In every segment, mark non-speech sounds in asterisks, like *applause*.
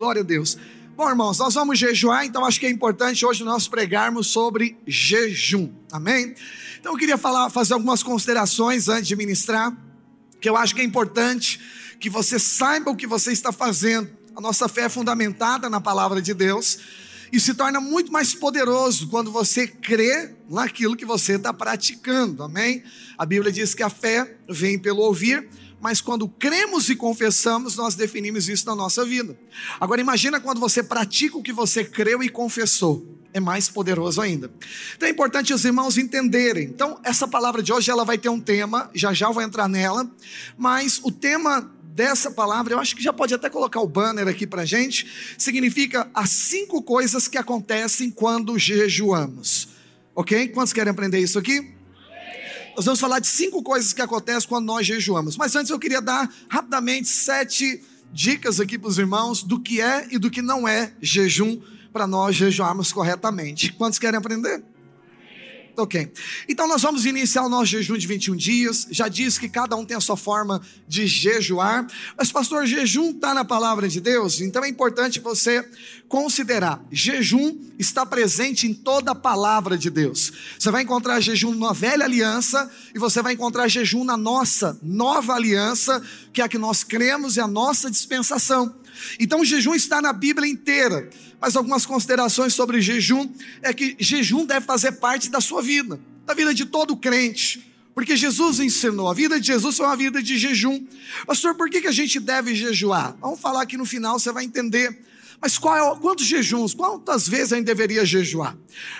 Glória a Deus. Bom, irmãos, nós vamos jejuar, então acho que é importante hoje nós pregarmos sobre jejum. Amém? Então eu queria falar, fazer algumas considerações antes de ministrar, que eu acho que é importante que você saiba o que você está fazendo. A nossa fé é fundamentada na palavra de Deus e se torna muito mais poderoso quando você crê naquilo que você está praticando. Amém? A Bíblia diz que a fé vem pelo ouvir mas quando cremos e confessamos, nós definimos isso na nossa vida. Agora imagina quando você pratica o que você creu e confessou. É mais poderoso ainda. Então é importante os irmãos entenderem. Então, essa palavra de hoje ela vai ter um tema, já já vou entrar nela, mas o tema dessa palavra, eu acho que já pode até colocar o banner aqui para gente, significa as cinco coisas que acontecem quando jejuamos. Ok? Quantos querem aprender isso aqui? Nós vamos falar de cinco coisas que acontecem quando nós jejuamos. Mas antes eu queria dar rapidamente sete dicas aqui para os irmãos do que é e do que não é jejum para nós jejuarmos corretamente. Quantos querem aprender? Ok. Então nós vamos iniciar o nosso jejum de 21 dias. Já disse que cada um tem a sua forma de jejuar. Mas, pastor, jejum está na palavra de Deus, então é importante você considerar. Jejum está presente em toda a palavra de Deus. Você vai encontrar jejum na velha aliança e você vai encontrar jejum na nossa nova aliança, que é a que nós cremos e a nossa dispensação. Então o jejum está na Bíblia inteira. Mas algumas considerações sobre jejum é que jejum deve fazer parte da sua vida, da vida de todo crente. Porque Jesus ensinou, a vida de Jesus foi uma vida de jejum. Pastor, por que, que a gente deve jejuar? Vamos falar aqui no final, você vai entender. Mas qual é, quantos jejuns? Quantas vezes a gente deveria jejuar?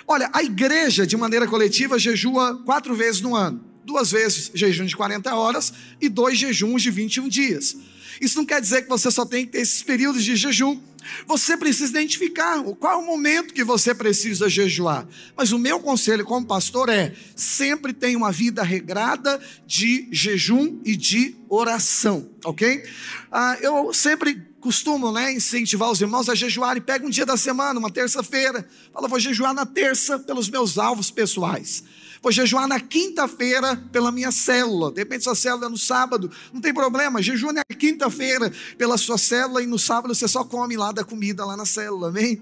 Olha, a igreja, de maneira coletiva, jejua quatro vezes no ano. Duas vezes jejum de 40 horas e dois jejuns de 21 dias. Isso não quer dizer que você só tem que ter esses períodos de jejum. Você precisa identificar qual é o momento que você precisa jejuar. Mas o meu conselho como pastor é: sempre tenha uma vida regrada de jejum e de oração, ok? Ah, eu sempre costumo né, incentivar os irmãos a jejuarem. Pega um dia da semana, uma terça-feira, fala, vou jejuar na terça pelos meus alvos pessoais. Vou jejuar na quinta-feira pela minha célula. De repente, sua célula é no sábado, não tem problema. Jejua na quinta-feira pela sua célula e no sábado você só come lá da comida lá na célula, amém?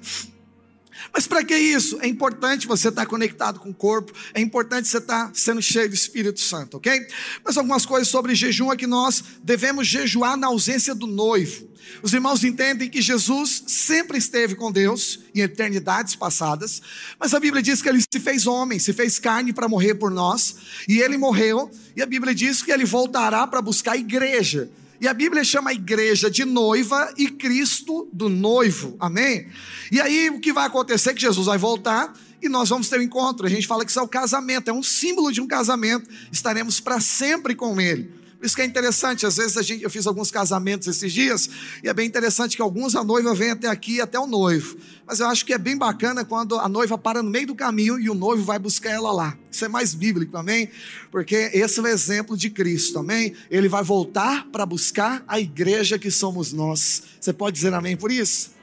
Mas para que isso? É importante você estar conectado com o corpo, é importante você estar sendo cheio do Espírito Santo, ok? Mas algumas coisas sobre jejum é que nós devemos jejuar na ausência do noivo. Os irmãos entendem que Jesus sempre esteve com Deus em eternidades passadas, mas a Bíblia diz que ele se fez homem, se fez carne para morrer por nós, e ele morreu, e a Bíblia diz que ele voltará para buscar a igreja. E a Bíblia chama a igreja de noiva e Cristo do noivo. Amém? E aí o que vai acontecer é que Jesus vai voltar e nós vamos ter um encontro. A gente fala que isso é o casamento, é um símbolo de um casamento. Estaremos para sempre com ele. Isso que é interessante, às vezes a gente, eu fiz alguns casamentos esses dias, e é bem interessante que alguns a noiva vem até aqui, até o noivo. Mas eu acho que é bem bacana quando a noiva para no meio do caminho e o noivo vai buscar ela lá. Isso é mais bíblico, amém? Porque esse é o exemplo de Cristo, amém? Ele vai voltar para buscar a igreja que somos nós. Você pode dizer amém por isso?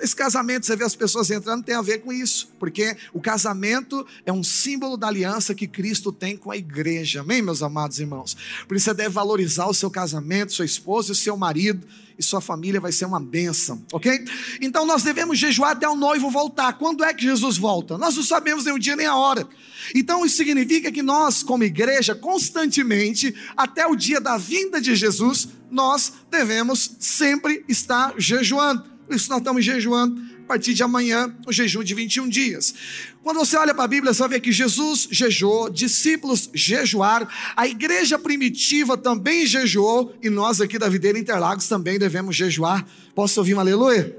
Esse casamento, você vê as pessoas entrando, tem a ver com isso, porque o casamento é um símbolo da aliança que Cristo tem com a igreja, amém, meus amados irmãos? Por isso você deve valorizar o seu casamento, sua esposa e o seu marido, e sua família vai ser uma bênção, ok? Então nós devemos jejuar até o noivo voltar. Quando é que Jesus volta? Nós não sabemos nem o dia nem a hora. Então isso significa que nós, como igreja, constantemente, até o dia da vinda de Jesus, nós devemos sempre estar jejuando. Por isso nós estamos jejuando a partir de amanhã, o jejum de 21 dias. Quando você olha para a Bíblia, você vai ver que Jesus jejuou, discípulos jejuaram, a igreja primitiva também jejuou, e nós aqui da Videira Interlagos também devemos jejuar. Posso ouvir um aleluia?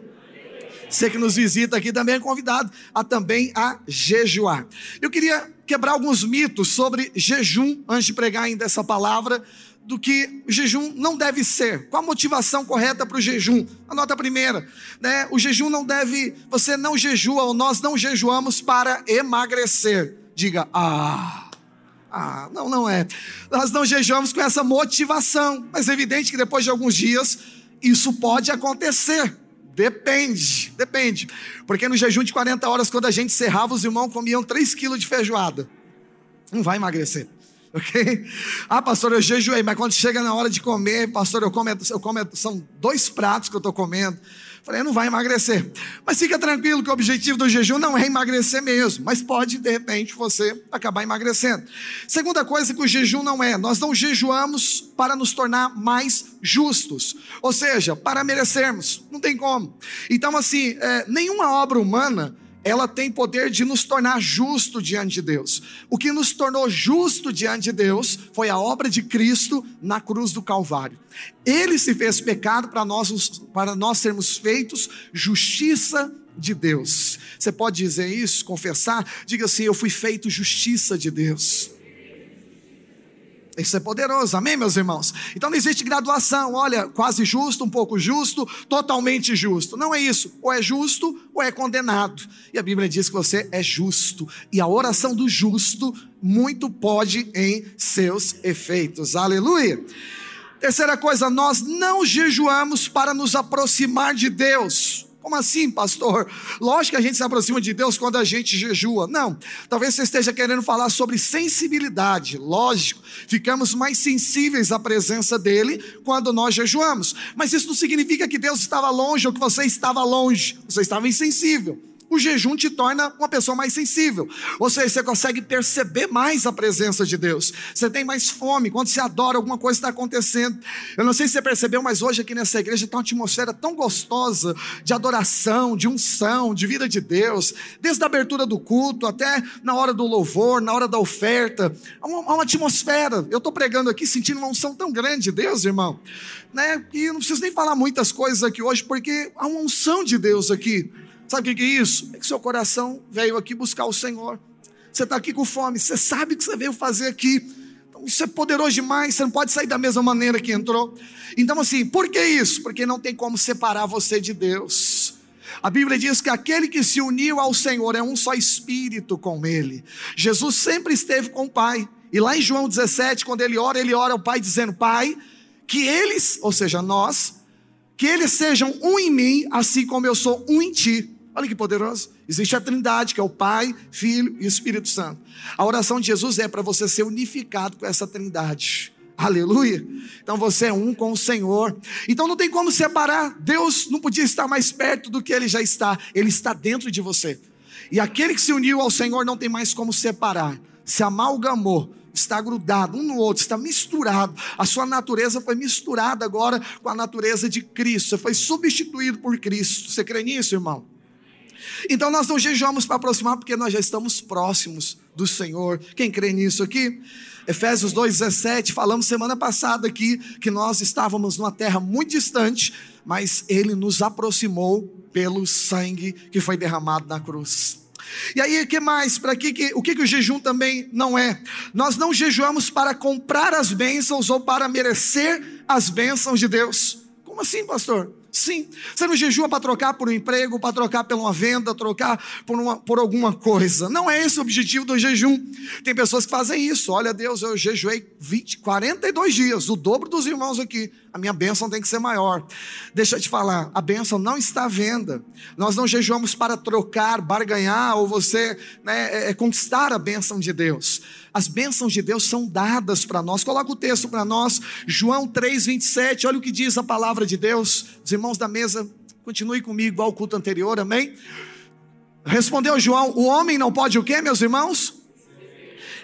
Você que nos visita aqui também é convidado a também a jejuar. Eu queria quebrar alguns mitos sobre jejum antes de pregar ainda essa palavra do que o jejum não deve ser. Qual a motivação correta para o jejum? A nota primeira, né? O jejum não deve, você não jejua ou nós não jejuamos para emagrecer. Diga, ah, ah, não, não é. Nós não jejuamos com essa motivação, mas é evidente que depois de alguns dias isso pode acontecer. Depende, depende. Porque no jejum de 40 horas, quando a gente cerrava, os irmãos comiam 3 quilos de feijoada. Não vai emagrecer ok? Ah, pastor, eu jejuei, mas quando chega na hora de comer, pastor, eu como, eu como são dois pratos que eu estou comendo. Falei, não vai emagrecer. Mas fica tranquilo que o objetivo do jejum não é emagrecer mesmo, mas pode, de repente, você acabar emagrecendo. Segunda coisa que o jejum não é, nós não jejuamos para nos tornar mais justos, ou seja, para merecermos, não tem como. Então, assim, é, nenhuma obra humana ela tem poder de nos tornar justo diante de Deus. O que nos tornou justo diante de Deus foi a obra de Cristo na cruz do Calvário. Ele se fez pecado para nós, para nós sermos feitos justiça de Deus. Você pode dizer isso, confessar? Diga assim: Eu fui feito justiça de Deus. Isso é poderoso, amém, meus irmãos? Então não existe graduação, olha, quase justo, um pouco justo, totalmente justo. Não é isso. Ou é justo ou é condenado. E a Bíblia diz que você é justo. E a oração do justo muito pode em seus efeitos. Aleluia. Terceira coisa, nós não jejuamos para nos aproximar de Deus. Como assim, pastor? Lógico que a gente se aproxima de Deus quando a gente jejua. Não. Talvez você esteja querendo falar sobre sensibilidade. Lógico, ficamos mais sensíveis à presença dele quando nós jejuamos. Mas isso não significa que Deus estava longe ou que você estava longe. Você estava insensível o jejum te torna uma pessoa mais sensível. Ou seja, você consegue perceber mais a presença de Deus. Você tem mais fome. Quando você adora, alguma coisa está acontecendo. Eu não sei se você percebeu, mas hoje aqui nessa igreja está uma atmosfera tão gostosa de adoração, de unção, de vida de Deus. Desde a abertura do culto até na hora do louvor, na hora da oferta. Há uma, há uma atmosfera. Eu estou pregando aqui sentindo uma unção tão grande de Deus, irmão. Né? E não preciso nem falar muitas coisas aqui hoje, porque há uma unção de Deus aqui. Sabe o que é isso? É que seu coração veio aqui buscar o Senhor. Você está aqui com fome, você sabe o que você veio fazer aqui. Então, isso é poderoso demais, você não pode sair da mesma maneira que entrou. Então, assim, por que isso? Porque não tem como separar você de Deus. A Bíblia diz que aquele que se uniu ao Senhor é um só espírito com Ele. Jesus sempre esteve com o Pai. E lá em João 17, quando ele ora, ele ora ao Pai dizendo: Pai, que eles, ou seja, nós, que eles sejam um em mim, assim como eu sou um em ti. Olha que poderoso. Existe a Trindade, que é o Pai, Filho e Espírito Santo. A oração de Jesus é para você ser unificado com essa Trindade. Aleluia. Então você é um com o Senhor. Então não tem como separar. Deus não podia estar mais perto do que ele já está. Ele está dentro de você. E aquele que se uniu ao Senhor não tem mais como separar. Se amalgamou, está grudado um no outro, está misturado. A sua natureza foi misturada agora com a natureza de Cristo. Você foi substituído por Cristo. Você crê nisso, irmão? Então nós não jejuamos para aproximar porque nós já estamos próximos do Senhor. Quem crê nisso aqui? Efésios 2,17, falamos semana passada aqui que nós estávamos numa terra muito distante, mas Ele nos aproximou pelo sangue que foi derramado na cruz. E aí, o que mais? Para que, que, o que, que o jejum também não é? Nós não jejuamos para comprar as bênçãos ou para merecer as bênçãos de Deus. Como assim, pastor? Sim. Você não jejua para trocar por um emprego, para trocar por uma venda, trocar por, uma, por alguma coisa. Não é esse o objetivo do jejum. Tem pessoas que fazem isso. Olha, Deus, eu jejuei 20, 42 dias, o dobro dos irmãos aqui. A minha bênção tem que ser maior. Deixa eu te falar, a bênção não está à venda. Nós não jejuamos para trocar, barganhar ou você né, é, é conquistar a bênção de Deus. As bênçãos de Deus são dadas para nós. Coloca o texto para nós, João 3, 27. Olha o que diz a palavra de Deus. Os irmãos da mesa, continue comigo, ao culto anterior, amém? Respondeu João: O homem não pode o quê, meus irmãos?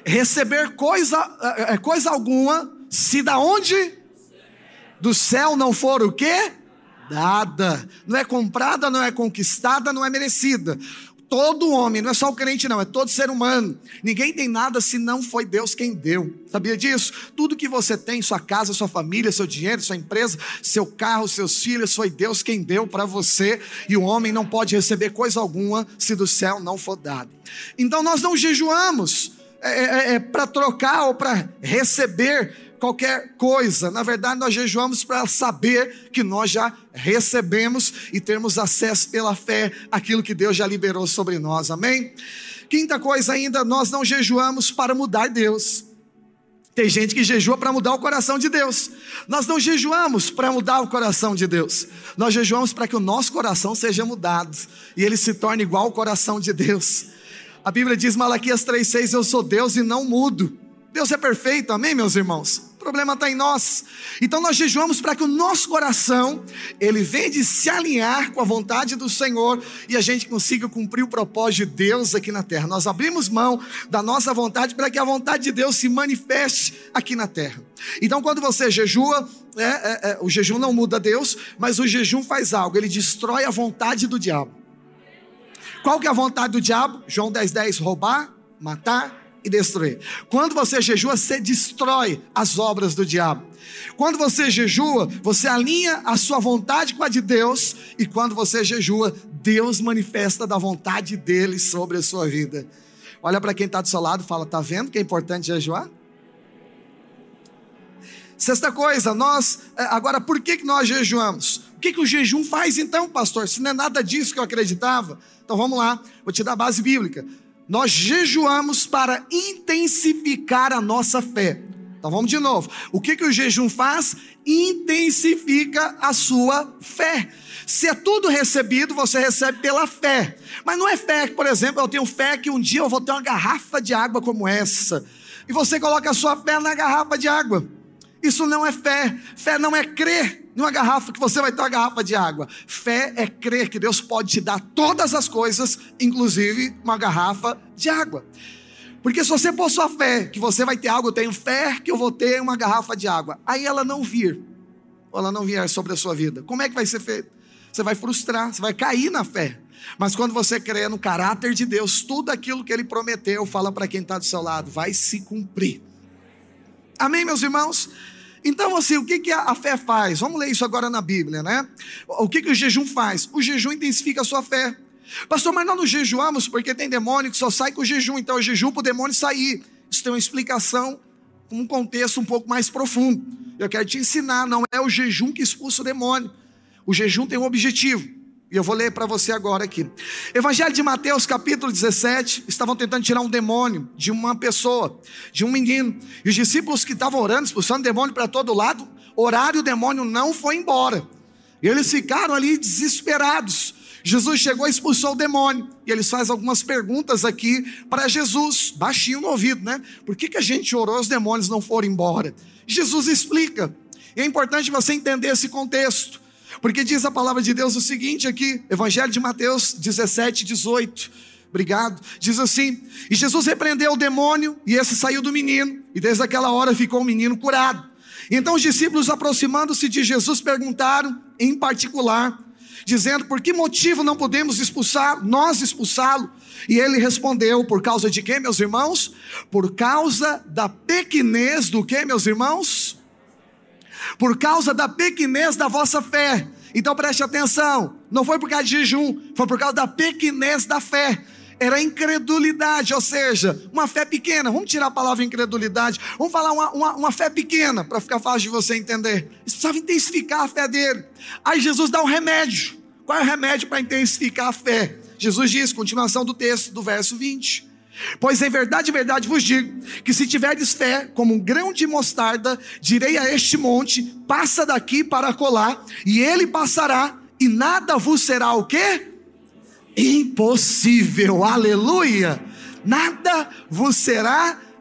Receber coisa, é, é, coisa alguma, se da onde? Do céu não for o quê? Dada. Não é comprada, não é conquistada, não é merecida todo homem, não é só o crente, não, é todo ser humano. Ninguém tem nada se não foi Deus quem deu. Sabia disso? Tudo que você tem, sua casa, sua família, seu dinheiro, sua empresa, seu carro, seus filhos, foi Deus quem deu para você. E o homem não pode receber coisa alguma se do céu não for dado. Então nós não jejuamos é, é, é, é para trocar ou para receber qualquer coisa. Na verdade, nós jejuamos para saber que nós já recebemos e termos acesso pela fé àquilo que Deus já liberou sobre nós. Amém? Quinta coisa ainda, nós não jejuamos para mudar Deus. Tem gente que jejua para mudar o coração de Deus. Nós não jejuamos para mudar o coração de Deus. Nós jejuamos para que o nosso coração seja mudado e ele se torne igual ao coração de Deus. A Bíblia diz, Malaquias 3,6: Eu sou Deus e não mudo. Deus é perfeito, amém, meus irmãos? Problema está em nós. Então nós jejuamos para que o nosso coração ele venha de se alinhar com a vontade do Senhor e a gente consiga cumprir o propósito de Deus aqui na terra. Nós abrimos mão da nossa vontade para que a vontade de Deus se manifeste aqui na terra. Então quando você jejua, é, é, é, o jejum não muda Deus, mas o jejum faz algo, ele destrói a vontade do diabo. Qual que é a vontade do diabo? João 10, 10, roubar, matar e destruir. Quando você jejua, você destrói as obras do diabo. Quando você jejua, você alinha a sua vontade com a de Deus, e quando você jejua, Deus manifesta da vontade dele sobre a sua vida. Olha para quem está do seu lado e fala: está vendo que é importante jejuar? Sexta coisa, nós, é, agora, por que, que nós jejuamos? O que, que o jejum faz então, pastor? Se não é nada disso que eu acreditava. Então vamos lá, vou te dar a base bíblica nós jejuamos para intensificar a nossa fé. Então vamos de novo. O que, que o jejum faz? Intensifica a sua fé. Se é tudo recebido, você recebe pela fé. Mas não é fé, por exemplo, eu tenho fé que um dia eu vou ter uma garrafa de água como essa. E você coloca a sua fé na garrafa de água. Isso não é fé. Fé não é crer numa garrafa que você vai ter uma garrafa de água. Fé é crer que Deus pode te dar todas as coisas, inclusive uma garrafa de água. Porque se você pôr sua fé que você vai ter algo, eu tenho fé que eu vou ter uma garrafa de água. Aí ela não vir, ou ela não vier sobre a sua vida. Como é que vai ser feito? Você vai frustrar, você vai cair na fé. Mas quando você crê no caráter de Deus, tudo aquilo que Ele prometeu, fala para quem está do seu lado, vai se cumprir. Amém, meus irmãos? Então, assim, o que, que a fé faz? Vamos ler isso agora na Bíblia, né? O que, que o jejum faz? O jejum intensifica a sua fé. Pastor, mas nós não jejuamos porque tem demônio que só sai com o jejum, então eu jejum para o demônio sair. Isso tem uma explicação, um contexto um pouco mais profundo. Eu quero te ensinar, não é o jejum que expulsa o demônio. O jejum tem um objetivo. E eu vou ler para você agora aqui. Evangelho de Mateus, capítulo 17. Estavam tentando tirar um demônio de uma pessoa, de um menino. E os discípulos que estavam orando, expulsando demônio para todo lado, oraram e o demônio não foi embora. E eles ficaram ali desesperados. Jesus chegou e expulsou o demônio. E eles fazem algumas perguntas aqui para Jesus, baixinho no ouvido, né? Por que, que a gente orou e os demônios não foram embora? Jesus explica. E é importante você entender esse contexto. Porque diz a palavra de Deus o seguinte aqui, Evangelho de Mateus 17, 18. Obrigado. Diz assim: E Jesus repreendeu o demônio, e esse saiu do menino, e desde aquela hora ficou o menino curado. Então os discípulos, aproximando-se de Jesus, perguntaram, em particular, dizendo: Por que motivo não podemos expulsar, nós expulsá-lo? E ele respondeu: Por causa de quê, meus irmãos? Por causa da pequenez do que, meus irmãos? Por causa da pequenez da vossa fé. Então preste atenção, não foi por causa de jejum, foi por causa da pequenez da fé. Era incredulidade, ou seja, uma fé pequena. Vamos tirar a palavra incredulidade, vamos falar uma, uma, uma fé pequena, para ficar fácil de você entender. Eles precisavam intensificar a fé dele. Aí Jesus dá um remédio. Qual é o remédio para intensificar a fé? Jesus diz, continuação do texto, do verso 20. Pois em verdade, verdade vos digo que se tiverdes fé como um grão de mostarda, direi a este monte: passa daqui para colar, e ele passará, e nada vos será o quê? Impossível. Aleluia! Nada vos será impossível.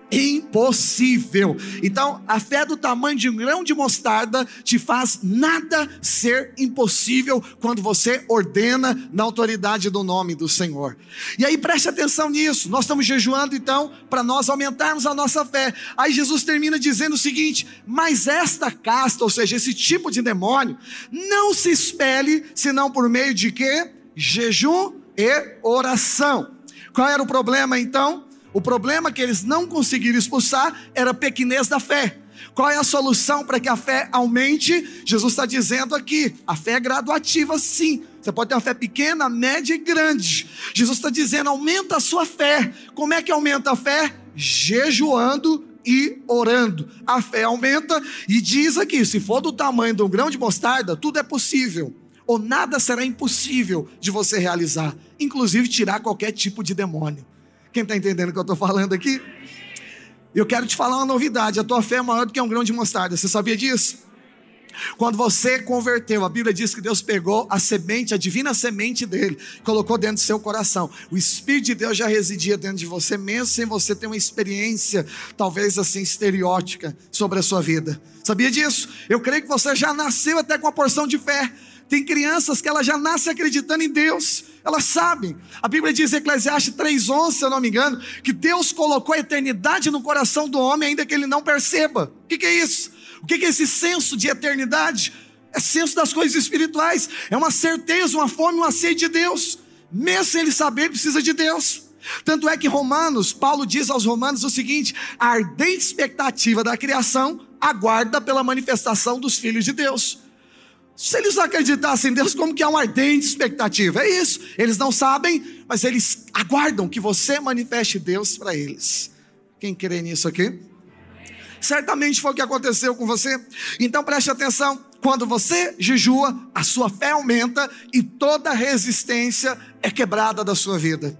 Então, a fé do tamanho de um grão de mostarda te faz nada ser impossível quando você ordena na autoridade do nome do Senhor. E aí preste atenção nisso. Nós estamos jejuando então para nós aumentarmos a nossa fé. Aí Jesus termina dizendo o seguinte: "Mas esta casta, ou seja, esse tipo de demônio, não se espelhe senão por meio de quê? Jejum e oração." Qual era o problema então? O problema que eles não conseguiram expulsar era a pequenez da fé. Qual é a solução para que a fé aumente? Jesus está dizendo aqui: a fé é graduativa, sim. Você pode ter uma fé pequena, média e grande. Jesus está dizendo: aumenta a sua fé. Como é que aumenta a fé? Jejuando e orando. A fé aumenta e diz aqui: se for do tamanho de um grão de mostarda, tudo é possível. Ou nada será impossível de você realizar, inclusive tirar qualquer tipo de demônio. Quem está entendendo o que eu estou falando aqui? Eu quero te falar uma novidade: a tua fé é maior do que um grão de mostarda. Você sabia disso? Quando você converteu, a Bíblia diz que Deus pegou a semente, a divina semente dele, colocou dentro do seu coração. O Espírito de Deus já residia dentro de você, mesmo sem você ter uma experiência, talvez assim, estereótica sobre a sua vida. Sabia disso? Eu creio que você já nasceu até com uma porção de fé. Tem crianças que elas já nascem acreditando em Deus. Elas sabem. A Bíblia diz em Eclesiastes 3,11, se eu não me engano, que Deus colocou a eternidade no coração do homem, ainda que ele não perceba. O que, que é isso? O que é esse senso de eternidade? É senso das coisas espirituais, é uma certeza, uma fome, uma sede de Deus. Mesmo sem ele saber, ele precisa de Deus. Tanto é que Romanos, Paulo diz aos Romanos o seguinte: a ardente expectativa da criação aguarda pela manifestação dos filhos de Deus. Se eles acreditassem em Deus, como que há uma ardente expectativa? É isso. Eles não sabem, mas eles aguardam que você manifeste Deus para eles. Quem crê nisso aqui? Certamente foi o que aconteceu com você. Então preste atenção: quando você jejua, a sua fé aumenta e toda resistência é quebrada da sua vida.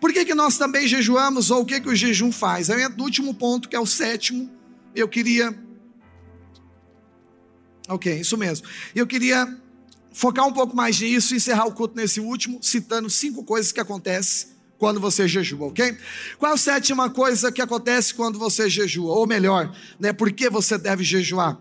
Por que, que nós também jejuamos, ou o que, que o jejum faz? Entra no último ponto, que é o sétimo. Eu queria. Ok, isso mesmo. Eu queria focar um pouco mais nisso e encerrar o culto nesse último, citando cinco coisas que acontecem quando você jejua, ok? Qual a sétima coisa que acontece quando você jejua? Ou melhor, né, por que você deve jejuar?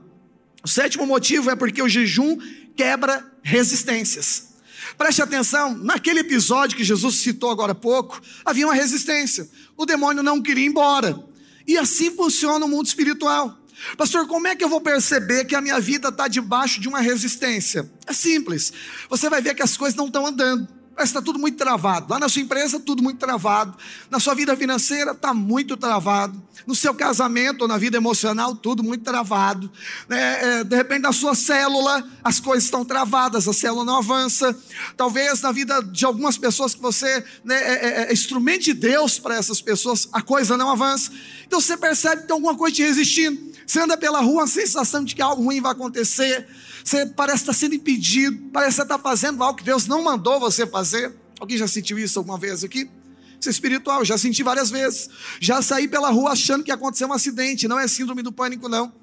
O sétimo motivo é porque o jejum quebra resistências. Preste atenção, naquele episódio que Jesus citou agora há pouco, havia uma resistência. O demônio não queria ir embora. E assim funciona o mundo espiritual. Pastor, como é que eu vou perceber que a minha vida está debaixo de uma resistência? É simples. Você vai ver que as coisas não estão andando. Parece que está tudo muito travado. Lá na sua empresa, tudo muito travado. Na sua vida financeira, está muito travado. No seu casamento ou na vida emocional, tudo muito travado. É, é, de repente, na sua célula, as coisas estão travadas, a célula não avança. Talvez na vida de algumas pessoas que você né, é, é, é instrumento de Deus para essas pessoas, a coisa não avança. Então você percebe que tem alguma coisa te resistindo. Você anda pela rua, a sensação de que algo ruim vai acontecer você parece estar sendo impedido, parece estar fazendo algo que Deus não mandou você fazer. Alguém já sentiu isso alguma vez aqui? Isso é espiritual, já senti várias vezes. Já saí pela rua achando que ia acontecer um acidente, não é síndrome do pânico, não.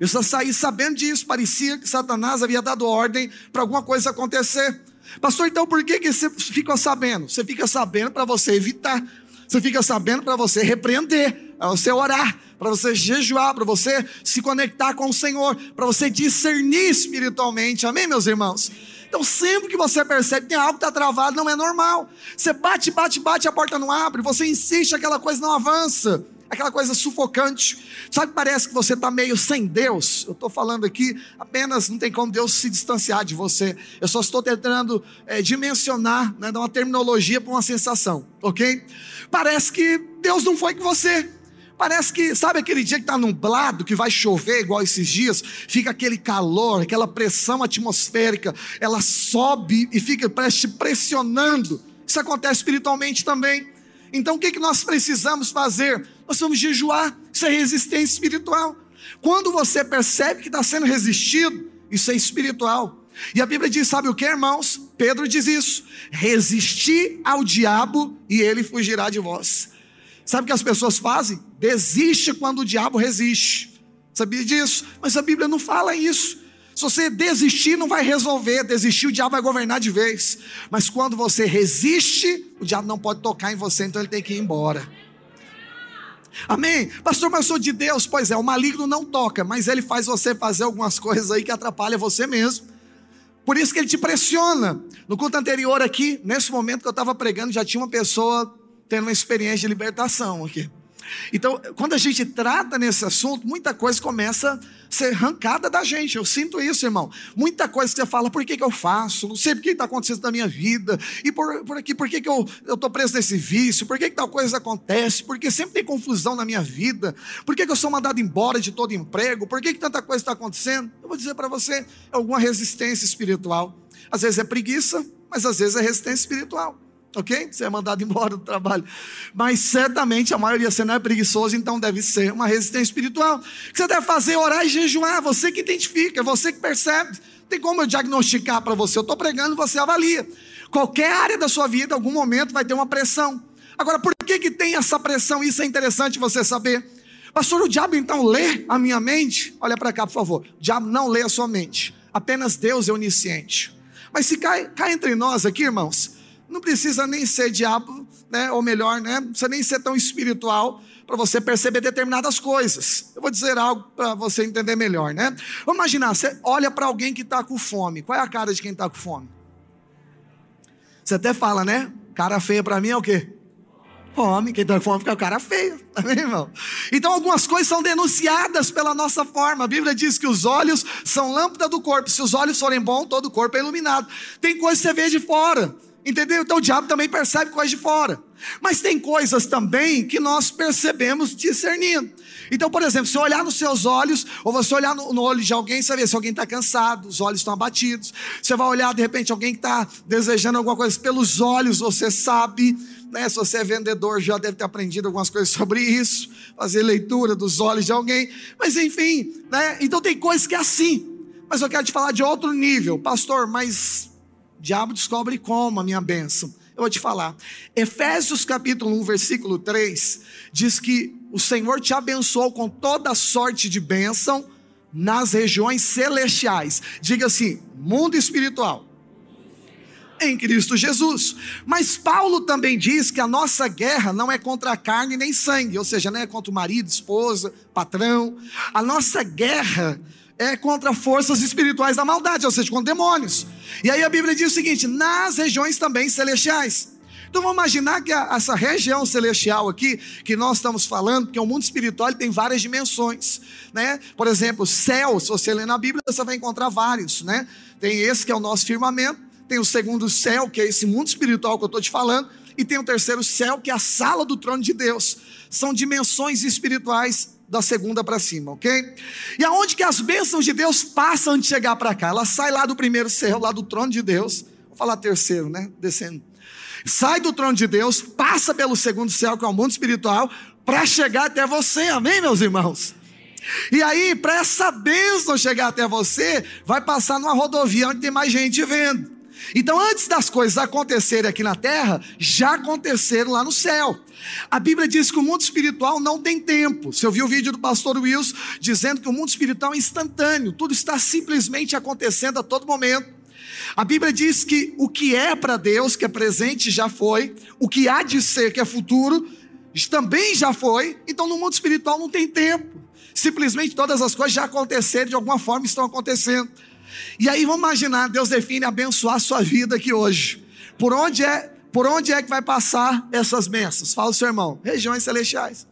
Eu só saí sabendo disso, parecia que Satanás havia dado ordem para alguma coisa acontecer. Pastor, então por que, que você fica sabendo? Você fica sabendo para você evitar, você fica sabendo para você repreender, para você orar, para você jejuar, para você se conectar com o Senhor, para você discernir espiritualmente. Amém, meus irmãos? Então, sempre que você percebe que algo está travado, não é normal. Você bate, bate, bate, a porta não abre, você insiste, aquela coisa não avança aquela coisa sufocante. Sabe, parece que você está meio sem Deus. Eu estou falando aqui apenas, não tem como Deus se distanciar de você. Eu só estou tentando é, dimensionar, né, dar uma terminologia para uma sensação, ok? Parece que Deus não foi com você. Parece que, sabe aquele dia que está nublado, que vai chover igual esses dias, fica aquele calor, aquela pressão atmosférica, ela sobe e fica parece pressionando. Isso acontece espiritualmente também. Então o que, que nós precisamos fazer? Nós vamos jejuar, isso é resistência espiritual. Quando você percebe que está sendo resistido, isso é espiritual. E a Bíblia diz: sabe o que, irmãos? Pedro diz isso: resistir ao diabo e ele fugirá de vós. Sabe o que as pessoas fazem? Desiste quando o diabo resiste. Sabia disso? Mas a Bíblia não fala isso. Se você desistir, não vai resolver. Desistir, o diabo vai governar de vez. Mas quando você resiste, o diabo não pode tocar em você, então ele tem que ir embora. Amém? Pastor, mas eu sou de Deus. Pois é, o maligno não toca, mas ele faz você fazer algumas coisas aí que atrapalham você mesmo. Por isso que ele te pressiona. No culto anterior aqui, nesse momento que eu estava pregando, já tinha uma pessoa tendo uma experiência de libertação aqui. Então, quando a gente trata nesse assunto, muita coisa começa a ser arrancada da gente. Eu sinto isso, irmão. Muita coisa que você fala, por que, que eu faço? Não sei por que está acontecendo na minha vida. E por, por aqui, por que, que eu estou preso nesse vício? Por que, que tal coisa acontece? Porque sempre tem confusão na minha vida. Por que, que eu sou mandado embora de todo emprego? Por que, que tanta coisa está acontecendo? Eu vou dizer para você, é alguma resistência espiritual. Às vezes é preguiça, mas às vezes é resistência espiritual ok? Você é mandado *laughs* embora do trabalho. Mas certamente a maioria você não é preguiçoso, então deve ser uma resistência espiritual. O que você deve fazer? Orar e jejuar. Você que identifica, você que percebe. Não tem como eu diagnosticar para você. Eu estou pregando, você avalia. Qualquer área da sua vida, algum momento, vai ter uma pressão. Agora, por que, que tem essa pressão? Isso é interessante você saber. Pastor, o diabo então lê a minha mente? Olha para cá, por favor. O diabo não lê a sua mente. Apenas Deus é onisciente. Mas se cai, cai entre nós aqui, irmãos, não precisa nem ser diabo, né? Ou melhor, né? Não precisa nem ser tão espiritual para você perceber determinadas coisas. Eu vou dizer algo para você entender melhor, né? Vamos imaginar, você olha para alguém que está com fome. Qual é a cara de quem está com fome? Você até fala, né? Cara feia para mim é o quê? Fome, quem está com fome fica o cara feio, amém, *laughs* irmão? Então, algumas coisas são denunciadas pela nossa forma. A Bíblia diz que os olhos são lâmpada do corpo. Se os olhos forem bons, todo o corpo é iluminado. Tem coisas que você vê de fora, entendeu? Então, o diabo também percebe coisas de fora. Mas tem coisas também que nós percebemos discernindo. Então, por exemplo, se olhar nos seus olhos, ou você olhar no, no olho de alguém, você ver se alguém está cansado, os olhos estão abatidos. Você vai olhar, de repente, alguém que está desejando alguma coisa pelos olhos, você sabe. Né? Se você é vendedor, já deve ter aprendido algumas coisas sobre isso, fazer leitura dos olhos de alguém. Mas enfim, né? então tem coisas que é assim. Mas eu quero te falar de outro nível, pastor, mas diabo descobre como a minha bênção. Eu vou te falar. Efésios capítulo 1, versículo 3, diz que o Senhor te abençoou com toda sorte de bênção nas regiões celestiais. Diga assim: mundo espiritual. Em Cristo Jesus. Mas Paulo também diz que a nossa guerra não é contra a carne nem sangue, ou seja, não é contra o marido, esposa, patrão. A nossa guerra é contra forças espirituais da maldade, ou seja, contra demônios. E aí a Bíblia diz o seguinte: nas regiões também celestiais. Então vamos imaginar que a, essa região celestial aqui, que nós estamos falando, porque o mundo espiritual tem várias dimensões, né? Por exemplo, céu, se você ler na Bíblia, você vai encontrar vários, né? Tem esse que é o nosso firmamento, tem o segundo céu, que é esse mundo espiritual que eu estou te falando, e tem o terceiro céu, que é a sala do trono de Deus. São dimensões espirituais da segunda para cima, ok? E aonde que as bênçãos de Deus passam de chegar para cá? Ela sai lá do primeiro céu, lá do trono de Deus. Vou falar terceiro, né? Descendo. Sai do trono de Deus, passa pelo segundo céu, que é o mundo espiritual, para chegar até você, amém, meus irmãos? E aí, para essa bênção chegar até você, vai passar numa rodovia onde tem mais gente vendo. Então, antes das coisas acontecerem aqui na terra, já aconteceram lá no céu. A Bíblia diz que o mundo espiritual não tem tempo. Você ouviu o vídeo do pastor Wilson dizendo que o mundo espiritual é instantâneo, tudo está simplesmente acontecendo a todo momento. A Bíblia diz que o que é para Deus, que é presente, já foi, o que há de ser, que é futuro, também já foi. Então, no mundo espiritual não tem tempo. Simplesmente todas as coisas já aconteceram, de alguma forma estão acontecendo. E aí vamos imaginar, Deus define abençoar a sua vida aqui hoje. Por onde é, por onde é que vai passar essas bênçãos? Fala o seu irmão, regiões celestiais.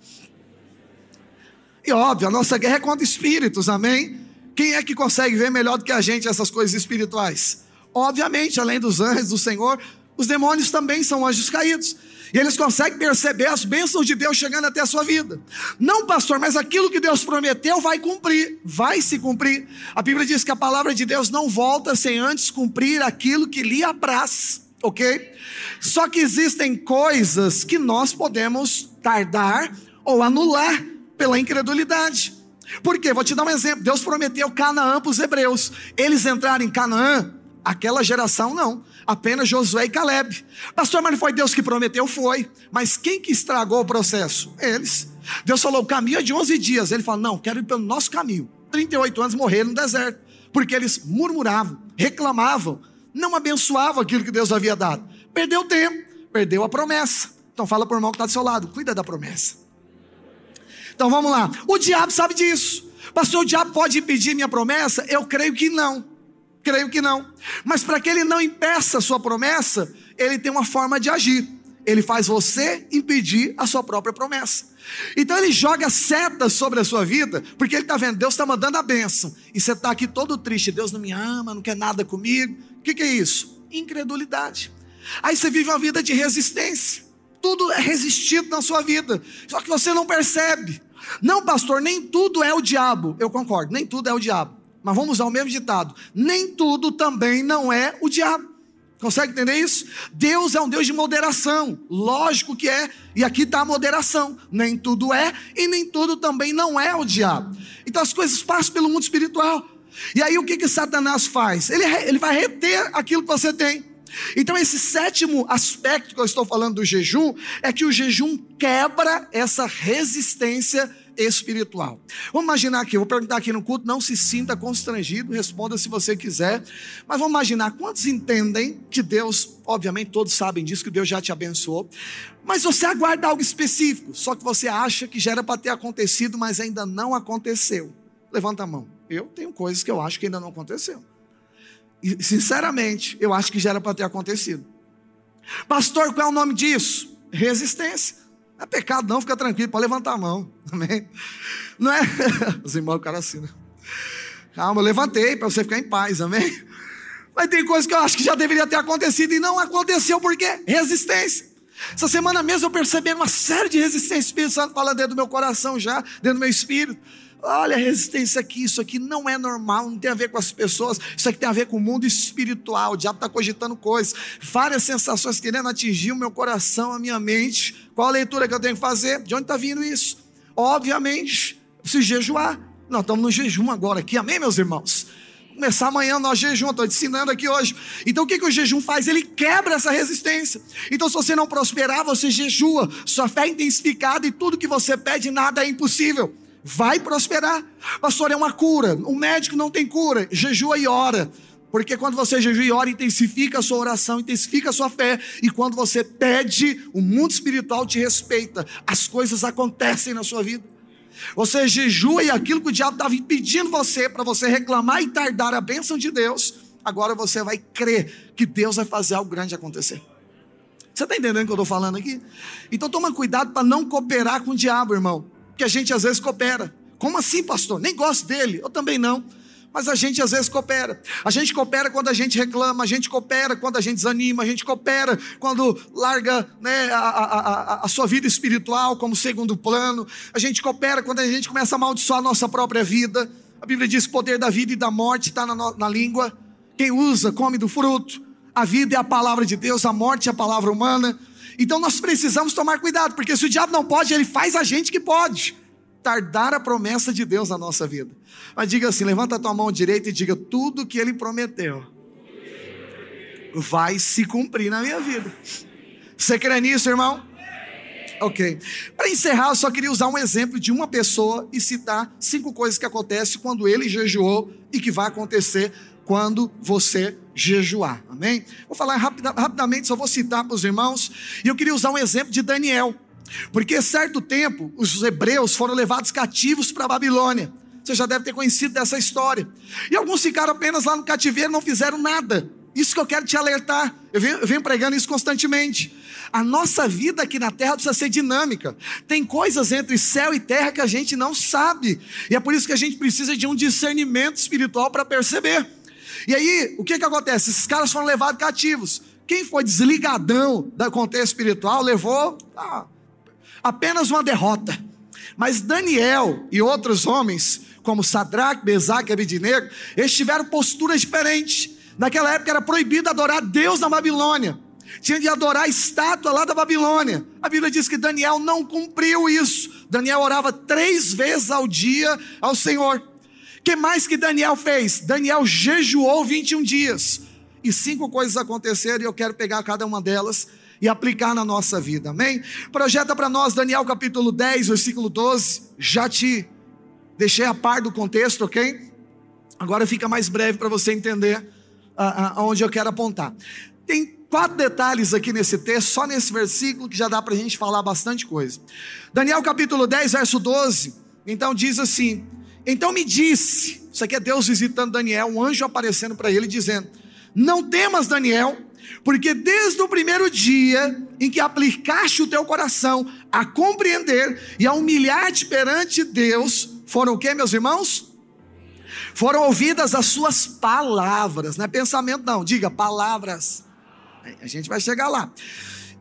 E óbvio, a nossa guerra é contra espíritos, amém? Quem é que consegue ver melhor do que a gente essas coisas espirituais? Obviamente, além dos anjos do Senhor, os demônios também são anjos caídos. E eles conseguem perceber as bênçãos de Deus chegando até a sua vida. Não, pastor, mas aquilo que Deus prometeu vai cumprir, vai se cumprir. A Bíblia diz que a palavra de Deus não volta sem antes cumprir aquilo que lhe apraz, ok? Só que existem coisas que nós podemos tardar ou anular pela incredulidade. Por quê? Vou te dar um exemplo. Deus prometeu Canaã para os hebreus. Eles entraram em Canaã, aquela geração não apenas Josué e Caleb. Pastor, mas foi Deus que prometeu? Foi. Mas quem que estragou o processo? Eles. Deus falou: o caminho é de 11 dias. Ele falou: não, quero ir pelo nosso caminho. 38 anos morreram no deserto, porque eles murmuravam, reclamavam, não abençoavam aquilo que Deus havia dado. Perdeu tempo, perdeu a promessa. Então fala para o irmão que está do seu lado: cuida da promessa. Então vamos lá. O diabo sabe disso. Pastor, o diabo pode impedir minha promessa? Eu creio que não. Creio que não. Mas para que ele não impeça a sua promessa, ele tem uma forma de agir. Ele faz você impedir a sua própria promessa. Então ele joga setas sobre a sua vida, porque ele está vendo, Deus está mandando a benção. E você está aqui todo triste, Deus não me ama, não quer nada comigo. O que, que é isso? Incredulidade. Aí você vive uma vida de resistência. Tudo é resistido na sua vida. Só que você não percebe. Não, pastor, nem tudo é o diabo. Eu concordo, nem tudo é o diabo. Mas vamos usar o mesmo ditado: nem tudo também não é o diabo. Consegue entender isso? Deus é um Deus de moderação, lógico que é, e aqui está a moderação. Nem tudo é e nem tudo também não é o diabo. Então as coisas passam pelo mundo espiritual. E aí o que, que Satanás faz? Ele, ele vai reter aquilo que você tem. Então, esse sétimo aspecto que eu estou falando do jejum é que o jejum quebra essa resistência espiritual. Vamos imaginar aqui, vou perguntar aqui no culto, não se sinta constrangido, responda se você quiser, mas vamos imaginar quantos entendem que Deus, obviamente todos sabem disso, que Deus já te abençoou, mas você aguarda algo específico, só que você acha que já era para ter acontecido, mas ainda não aconteceu. Levanta a mão. Eu tenho coisas que eu acho que ainda não aconteceu. E, sinceramente, eu acho que já era para ter acontecido. Pastor, qual é o nome disso? Resistência. Não é pecado, não, fica tranquilo, pode levantar a mão. Amém? Não é? *laughs* Os irmãos, o cara assim, né? Calma, eu levantei para você ficar em paz, amém? Mas tem coisas que eu acho que já deveria ter acontecido e não aconteceu, por quê? Resistência. Essa semana mesmo eu percebi uma série de resistências, Espírito Santo falando dentro do meu coração já, dentro do meu espírito. Olha a resistência aqui, isso aqui não é normal, não tem a ver com as pessoas, isso aqui tem a ver com o mundo espiritual. O diabo está cogitando coisas, várias sensações querendo atingir o meu coração, a minha mente. Qual a leitura que eu tenho que fazer? De onde está vindo isso? Obviamente, preciso jejuar. Nós estamos no jejum agora aqui, amém, meus irmãos? começar amanhã nós jejum, estou ensinando aqui hoje. Então o que, que o jejum faz? Ele quebra essa resistência. Então, se você não prosperar, você jejua, sua fé é intensificada e tudo que você pede, nada é impossível vai prosperar. Pastor, é uma cura. O médico não tem cura. Jejua e ora. Porque quando você jejua e ora, intensifica a sua oração, intensifica a sua fé. E quando você pede, o mundo espiritual te respeita. As coisas acontecem na sua vida. Você jejua e aquilo que o diabo estava impedindo você, para você reclamar e tardar a bênção de Deus, agora você vai crer que Deus vai fazer algo grande acontecer. Você está entendendo o que eu estou falando aqui? Então toma cuidado para não cooperar com o diabo, irmão que a gente às vezes coopera. Como assim, pastor? Nem gosto dele. Eu também não. Mas a gente às vezes coopera. A gente coopera quando a gente reclama, a gente coopera quando a gente desanima, a gente coopera quando larga né, a, a, a, a, sua vida espiritual como segundo plano. A gente coopera quando a gente começa a amaldiçoar a nossa própria vida. A Bíblia diz que o poder da vida e da morte está na, na língua. Quem usa, come do fruto. A vida é a palavra de Deus, a morte é a palavra humana. Então nós precisamos tomar cuidado, porque se o diabo não pode, ele faz a gente que pode tardar a promessa de Deus na nossa vida. Mas diga assim: levanta a tua mão direita e diga: tudo que ele prometeu vai se cumprir na minha vida. Você crê nisso, irmão? Ok. Para encerrar, eu só queria usar um exemplo de uma pessoa e citar cinco coisas que acontecem quando ele jejuou e que vai acontecer quando você jejuar. Amém? Vou falar rapida, rapidamente, só vou citar para os irmãos. E eu queria usar um exemplo de Daniel. Porque certo tempo os hebreus foram levados cativos para a Babilônia. Você já deve ter conhecido dessa história. E alguns ficaram apenas lá no cativeiro, não fizeram nada. Isso que eu quero te alertar. Eu venho, eu venho, pregando isso constantemente. A nossa vida aqui na terra precisa ser dinâmica. Tem coisas entre céu e terra que a gente não sabe. E é por isso que a gente precisa de um discernimento espiritual para perceber. E aí, o que que acontece? Esses caras foram levados cativos. Quem foi desligadão do contexto espiritual levou ah, apenas uma derrota. Mas Daniel e outros homens, como Sadraque, Mesaque e Abidinego, eles tiveram posturas diferentes. Naquela época era proibido adorar Deus na Babilônia. Tinha de adorar a estátua lá da Babilônia. A Bíblia diz que Daniel não cumpriu isso. Daniel orava três vezes ao dia ao Senhor que mais que Daniel fez? Daniel jejuou 21 dias. E cinco coisas aconteceram e eu quero pegar cada uma delas e aplicar na nossa vida. Amém? Projeta para nós Daniel capítulo 10, versículo 12. Já te deixei a par do contexto, ok? Agora fica mais breve para você entender aonde eu quero apontar. Tem quatro detalhes aqui nesse texto, só nesse versículo, que já dá para a gente falar bastante coisa. Daniel capítulo 10, verso 12. Então diz assim: então me disse, isso aqui é Deus visitando Daniel, um anjo aparecendo para ele dizendo: Não temas, Daniel, porque desde o primeiro dia em que aplicaste o teu coração a compreender e a humilhar-te perante Deus, foram o que, meus irmãos? Foram ouvidas as suas palavras, não é pensamento, não, diga palavras. A gente vai chegar lá.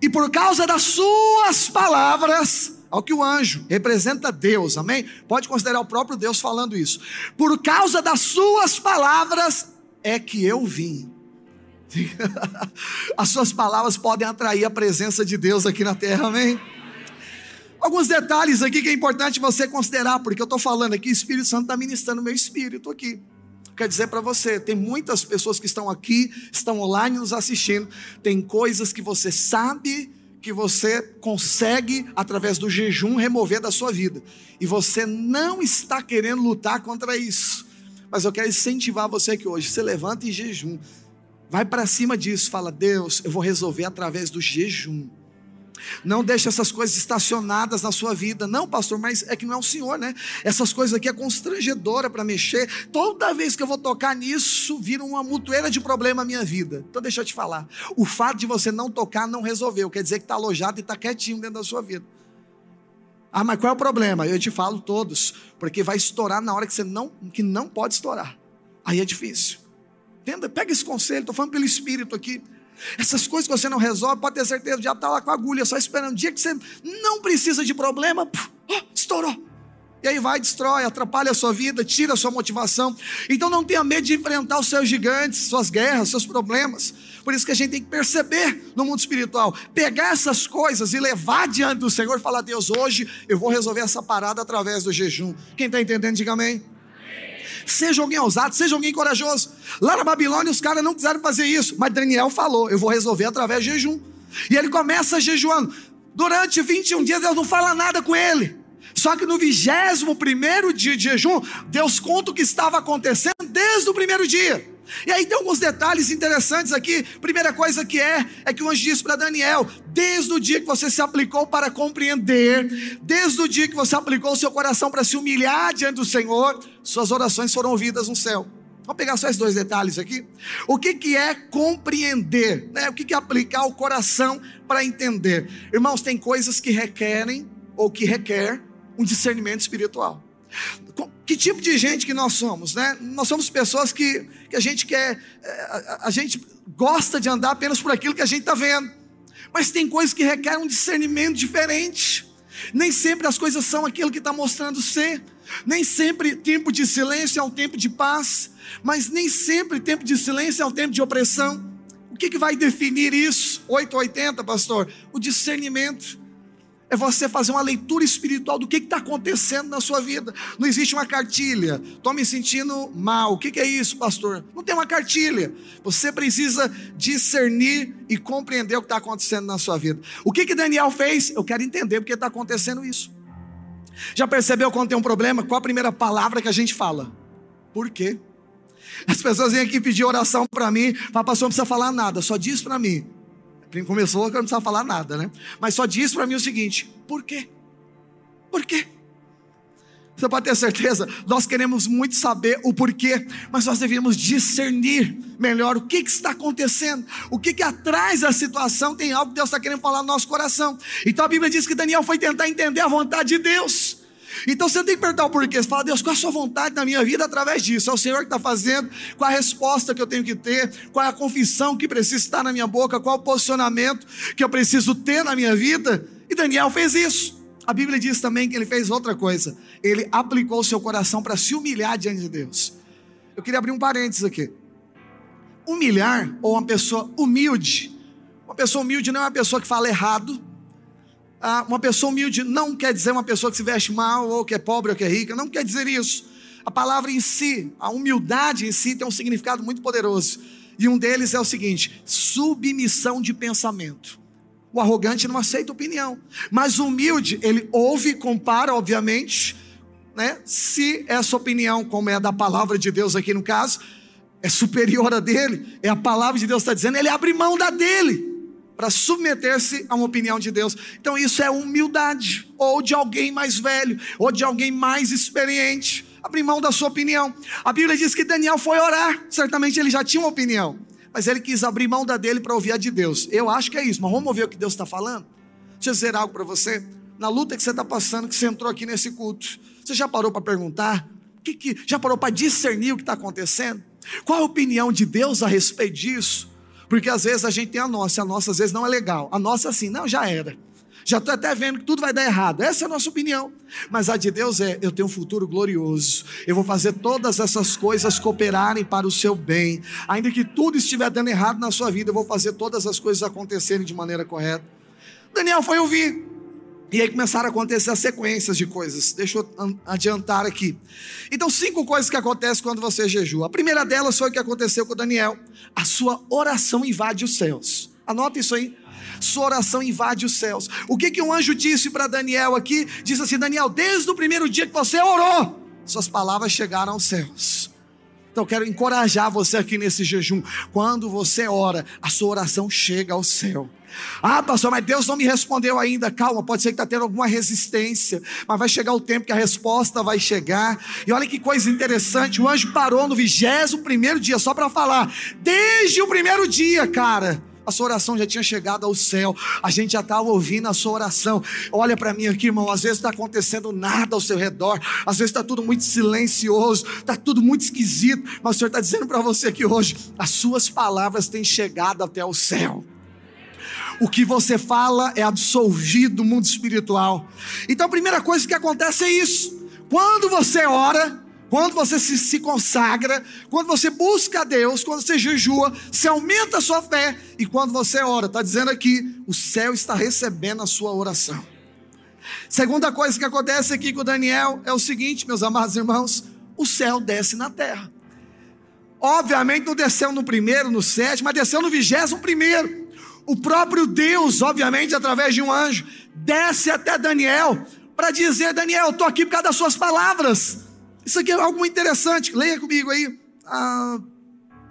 E por causa das suas palavras, ao que o anjo representa Deus, amém? Pode considerar o próprio Deus falando isso. Por causa das suas palavras é que eu vim. *laughs* As suas palavras podem atrair a presença de Deus aqui na terra, amém? Alguns detalhes aqui que é importante você considerar, porque eu estou falando aqui, o Espírito Santo está ministrando meu espírito aqui. Quer dizer para você, tem muitas pessoas que estão aqui, estão online nos assistindo, tem coisas que você sabe que você consegue, através do jejum, remover da sua vida. E você não está querendo lutar contra isso. Mas eu quero incentivar você aqui hoje. Você levanta em jejum. Vai para cima disso. Fala, Deus, eu vou resolver através do jejum. Não deixe essas coisas estacionadas na sua vida. Não, pastor, mas é que não é o Senhor, né? Essas coisas aqui é constrangedora para mexer. Toda vez que eu vou tocar nisso, vira uma mutueira de problema na minha vida. Então deixa eu te falar. O fato de você não tocar não resolveu. Quer dizer que está alojado e está quietinho dentro da sua vida. Ah, mas qual é o problema? Eu te falo todos, porque vai estourar na hora que você não, que não pode estourar. Aí é difícil. Entenda? Pega esse conselho, estou falando pelo Espírito aqui. Essas coisas que você não resolve, pode ter certeza, já está lá com a agulha, só esperando. O dia que você não precisa de problema, puf, oh, estourou. E aí vai, destrói, atrapalha a sua vida, tira a sua motivação. Então não tenha medo de enfrentar os seus gigantes, suas guerras, seus problemas. Por isso que a gente tem que perceber no mundo espiritual, pegar essas coisas e levar diante do Senhor e falar: Deus, hoje eu vou resolver essa parada através do jejum. Quem está entendendo, diga amém. Seja alguém ousado, seja alguém corajoso. Lá na Babilônia os caras não quiseram fazer isso, mas Daniel falou: eu vou resolver através de jejum. E ele começa jejuando. Durante 21 dias Deus não fala nada com ele. Só que no vigésimo primeiro dia de jejum, Deus conta o que estava acontecendo desde o primeiro dia. E aí tem alguns detalhes interessantes aqui. Primeira coisa que é, é que o anjo disse para Daniel: desde o dia que você se aplicou para compreender, desde o dia que você aplicou o seu coração para se humilhar diante do Senhor, suas orações foram ouvidas no céu. Vamos pegar só esses dois detalhes aqui. O que, que é compreender? Né? O que, que é aplicar o coração para entender? Irmãos, tem coisas que requerem ou que requer um discernimento espiritual. Que tipo de gente que nós somos, né? Nós somos pessoas que, que a gente quer, é, a, a gente gosta de andar apenas por aquilo que a gente está vendo. Mas tem coisas que requerem um discernimento diferente. Nem sempre as coisas são aquilo que está mostrando ser. Nem sempre tempo de silêncio é um tempo de paz. Mas nem sempre tempo de silêncio é um tempo de opressão. O que, que vai definir isso? 880, pastor? O discernimento é você fazer uma leitura espiritual do que está acontecendo na sua vida. Não existe uma cartilha. Estou me sentindo mal. O que, que é isso, pastor? Não tem uma cartilha. Você precisa discernir e compreender o que está acontecendo na sua vida. O que, que Daniel fez? Eu quero entender porque está acontecendo isso. Já percebeu quando tem um problema? Qual a primeira palavra que a gente fala? Por quê? As pessoas vêm aqui pedir oração para mim, fala, pastor, não precisa falar nada, só diz para mim. Quem começou, eu não precisava falar nada, né? Mas só diz para mim o seguinte: por quê? Por quê? Você pode ter certeza, nós queremos muito saber o porquê, mas nós devemos discernir melhor o que, que está acontecendo, o que, que atrás da situação tem algo que Deus está querendo falar no nosso coração. Então a Bíblia diz que Daniel foi tentar entender a vontade de Deus. Então você tem que perguntar o porquê. Você fala, Deus, qual é a sua vontade na minha vida através disso? É o Senhor que está fazendo, qual a resposta que eu tenho que ter, qual é a confissão que precisa estar na minha boca, qual o posicionamento que eu preciso ter na minha vida. E Daniel fez isso. A Bíblia diz também que ele fez outra coisa. Ele aplicou o seu coração para se humilhar diante de Deus. Eu queria abrir um parênteses aqui. Humilhar, ou uma pessoa humilde, uma pessoa humilde não é uma pessoa que fala errado, ah, uma pessoa humilde não quer dizer uma pessoa que se veste mal, ou que é pobre, ou que é rica, não quer dizer isso. A palavra em si, a humildade em si, tem um significado muito poderoso. E um deles é o seguinte: submissão de pensamento. O arrogante não aceita opinião, mas o humilde, ele ouve e compara, obviamente, né? Se essa opinião, como é a da palavra de Deus aqui no caso, é superior a dele, é a palavra de Deus está dizendo, ele abre mão da dele para submeter-se a uma opinião de Deus. Então isso é humildade, ou de alguém mais velho, ou de alguém mais experiente, abrir mão da sua opinião. A Bíblia diz que Daniel foi orar, certamente ele já tinha uma opinião, mas ele quis abrir mão da dele para ouvir a de Deus. Eu acho que é isso, mas vamos ouvir o que Deus está falando? Deixa eu dizer algo para você. Na luta que você está passando, que você entrou aqui nesse culto, você já parou para perguntar? Que, que, já parou para discernir o que está acontecendo? Qual a opinião de Deus a respeito disso? Porque às vezes a gente tem a nossa, a nossa às vezes não é legal. A nossa assim, não, já era. Já estou até vendo que tudo vai dar errado. Essa é a nossa opinião. Mas a de Deus é: eu tenho um futuro glorioso. Eu vou fazer todas essas coisas cooperarem para o seu bem. Ainda que tudo estiver dando errado na sua vida, eu vou fazer todas as coisas acontecerem de maneira correta. Daniel foi ouvir. E aí começaram a acontecer as sequências de coisas. Deixa eu adiantar aqui. Então, cinco coisas que acontecem quando você jejua. A primeira delas foi o que aconteceu com Daniel. A sua oração invade os céus. Anota isso aí. Sua oração invade os céus. O que, que um anjo disse para Daniel aqui? Diz assim: Daniel, desde o primeiro dia que você orou, suas palavras chegaram aos céus. Então eu quero encorajar você aqui nesse jejum. Quando você ora, a sua oração chega ao céu. Ah, pastor, mas Deus não me respondeu ainda. Calma, pode ser que está tendo alguma resistência, mas vai chegar o tempo que a resposta vai chegar. E olha que coisa interessante: o anjo parou no vigésimo primeiro dia, só para falar, desde o primeiro dia, cara a sua oração já tinha chegado ao céu, a gente já estava ouvindo a sua oração. Olha para mim aqui, irmão, às vezes está acontecendo nada ao seu redor, às vezes está tudo muito silencioso, está tudo muito esquisito, mas o Senhor está dizendo para você aqui hoje: as suas palavras têm chegado até o céu. O que você fala é absolvido do mundo espiritual. Então a primeira coisa que acontece é isso. Quando você ora, quando você se, se, consagra, quando você busca a Deus, quando você jejua, se aumenta a sua fé. E quando você ora, está dizendo aqui, o céu está recebendo a sua oração. Segunda coisa que acontece aqui com Daniel é o seguinte, meus amados irmãos: o céu desce na terra. Obviamente não desceu no primeiro, no sétimo, mas desceu no vigésimo primeiro. O próprio Deus, obviamente, através de um anjo, desce até Daniel para dizer: Daniel, eu estou aqui por causa das suas palavras. Isso aqui é algo muito interessante. Leia comigo aí. Ah,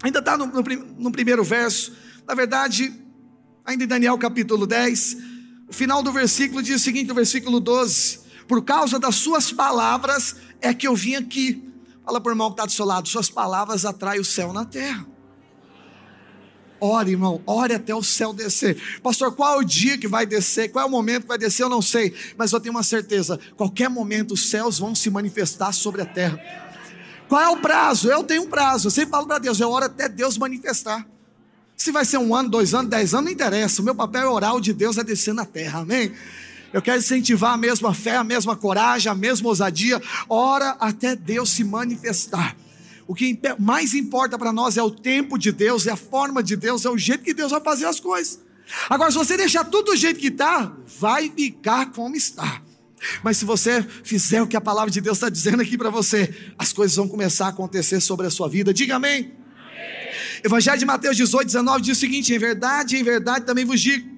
ainda está no, no, no primeiro verso. Na verdade, ainda em Daniel capítulo 10, o final do versículo diz o seguinte: no versículo 12: Por causa das suas palavras é que eu vim aqui. Fala por irmão que está do seu lado: Suas palavras atraem o céu na terra. Ore, irmão, ore até o céu descer. Pastor, qual é o dia que vai descer? Qual é o momento que vai descer? Eu não sei, mas eu tenho uma certeza: qualquer momento os céus vão se manifestar sobre a terra. Qual é o prazo? Eu tenho um prazo. Eu sempre falo para Deus, eu oro até Deus manifestar. Se vai ser um ano, dois anos, dez anos, não interessa. O meu papel é orar, o de Deus é descer na terra, amém? Eu quero incentivar a mesma fé, a mesma coragem, a mesma ousadia. Ora até Deus se manifestar. O que mais importa para nós é o tempo de Deus, é a forma de Deus, é o jeito que Deus vai fazer as coisas. Agora, se você deixar tudo do jeito que está, vai ficar como está. Mas se você fizer o que a palavra de Deus está dizendo aqui para você, as coisas vão começar a acontecer sobre a sua vida. Diga amém. amém. Evangelho de Mateus 18, 19 diz o seguinte: Em verdade, em verdade também vos digo,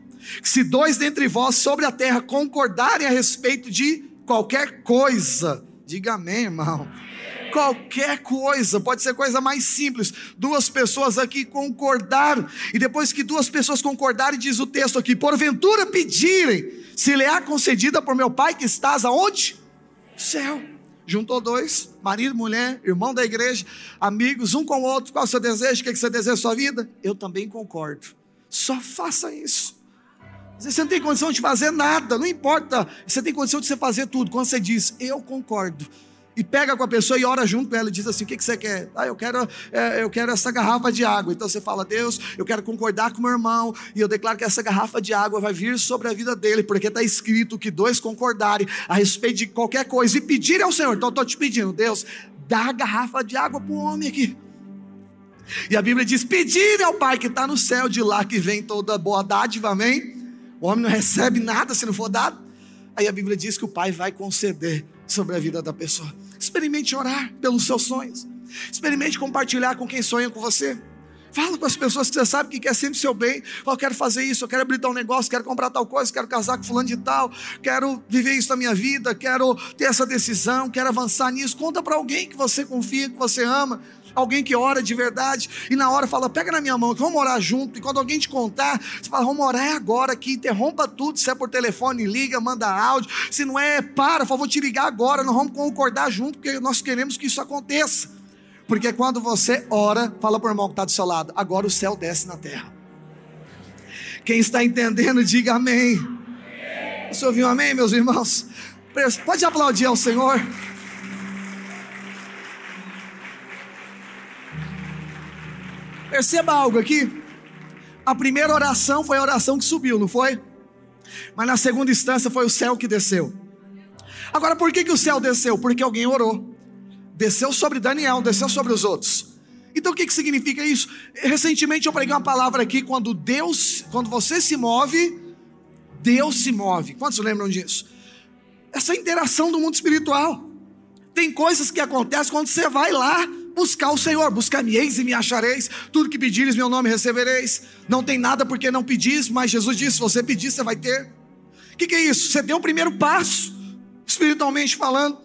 que se dois dentre vós sobre a terra concordarem a respeito de qualquer coisa, diga amém, irmão qualquer coisa, pode ser coisa mais simples. Duas pessoas aqui concordaram, e depois que duas pessoas concordarem, diz o texto aqui: porventura pedirem, se lhe é concedida por meu Pai que estás aonde? Céu. Juntou dois, marido, mulher, irmão da igreja, amigos, um com o outro. Qual é o seu desejo? O que, é que você deseja na sua vida? Eu também concordo. Só faça isso. Você não tem condição de fazer nada, não importa. Você tem condição de você fazer tudo. Quando você diz, eu concordo, e pega com a pessoa e ora junto com ela e diz assim: o que, que você quer? Ah, eu quero, é, eu quero essa garrafa de água. Então você fala, Deus, eu quero concordar com meu irmão, e eu declaro que essa garrafa de água vai vir sobre a vida dele, porque está escrito que dois concordarem a respeito de qualquer coisa e pedirem ao Senhor. Então eu estou te pedindo, Deus, dá a garrafa de água para o homem aqui. E a Bíblia diz: pedir ao Pai que está no céu, de lá que vem toda boa dádiva, amém? O homem não recebe nada se não for dado. Aí a Bíblia diz que o Pai vai conceder sobre a vida da pessoa. Experimente orar pelos seus sonhos. Experimente compartilhar com quem sonha com você. Fala com as pessoas que você sabe que quer sempre seu bem. Fala, eu quero fazer isso, eu quero abrir tal negócio, quero comprar tal coisa, quero casar com fulano de tal, quero viver isso na minha vida, quero ter essa decisão, quero avançar nisso. Conta para alguém que você confia, que você ama alguém que ora de verdade, e na hora fala, pega na minha mão, que vamos orar junto, e quando alguém te contar, você fala, vamos orar é agora aqui, interrompa tudo, se é por telefone, liga, manda áudio, se não é, para, por favor, te ligar agora, nós vamos concordar junto, porque nós queremos que isso aconteça, porque quando você ora, fala para o irmão que está do seu lado, agora o céu desce na terra, quem está entendendo, diga amém, você ouviu amém, meus irmãos? Pode aplaudir ao Senhor. Perceba algo aqui. A primeira oração foi a oração que subiu, não foi? Mas na segunda instância foi o céu que desceu. Agora, por que, que o céu desceu? Porque alguém orou. Desceu sobre Daniel, desceu sobre os outros. Então o que, que significa isso? Recentemente eu preguei uma palavra aqui, quando Deus, quando você se move, Deus se move. Quantos lembram disso? Essa interação do mundo espiritual. Tem coisas que acontecem quando você vai lá buscar o Senhor, buscar-me-eis e me achareis, tudo que pedires, meu nome recebereis. Não tem nada porque não pedis, mas Jesus disse: se você pedir, você vai ter. O que, que é isso? Você deu o primeiro passo, espiritualmente falando.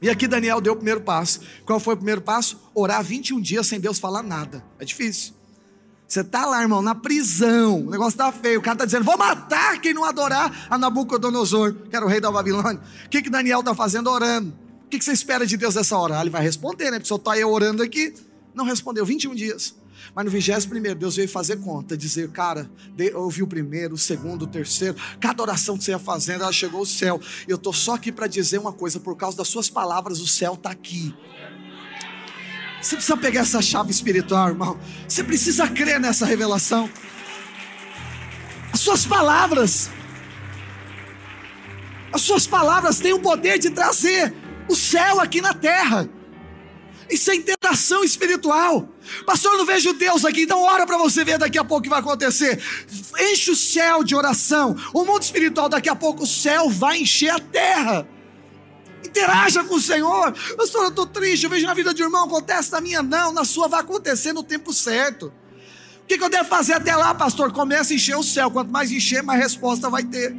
E aqui Daniel deu o primeiro passo. Qual foi o primeiro passo? Orar 21 dias sem Deus falar nada. É difícil. Você está lá, irmão, na prisão. O negócio está feio. O cara está dizendo: vou matar quem não adorar a Nabucodonosor, que era o rei da Babilônia. O que, que Daniel está fazendo? Orando que, você espera de Deus nessa hora? Ah, ele vai responder, né? Porque só está eu orando aqui. Não respondeu, 21 dias. Mas no 21 Deus veio fazer conta, dizer, cara, ouvi o primeiro, o segundo, o terceiro, cada oração que você ia fazendo, ela chegou ao céu. E eu estou só aqui para dizer uma coisa, por causa das suas palavras, o céu está aqui. Você precisa pegar essa chave espiritual, irmão. Você precisa crer nessa revelação. As suas palavras, as suas palavras têm o poder de trazer o céu aqui na terra. Isso é interação espiritual. Pastor, eu não vejo Deus aqui, então ora para você ver daqui a pouco o que vai acontecer. Enche o céu de oração. O mundo espiritual, daqui a pouco, o céu vai encher a terra. Interaja com o Senhor. Pastor, eu estou triste, eu vejo na vida de irmão, acontece na minha, não, na sua vai acontecer no tempo certo. O que, que eu devo fazer até lá, pastor? Comece a encher o céu. Quanto mais encher, mais resposta vai ter.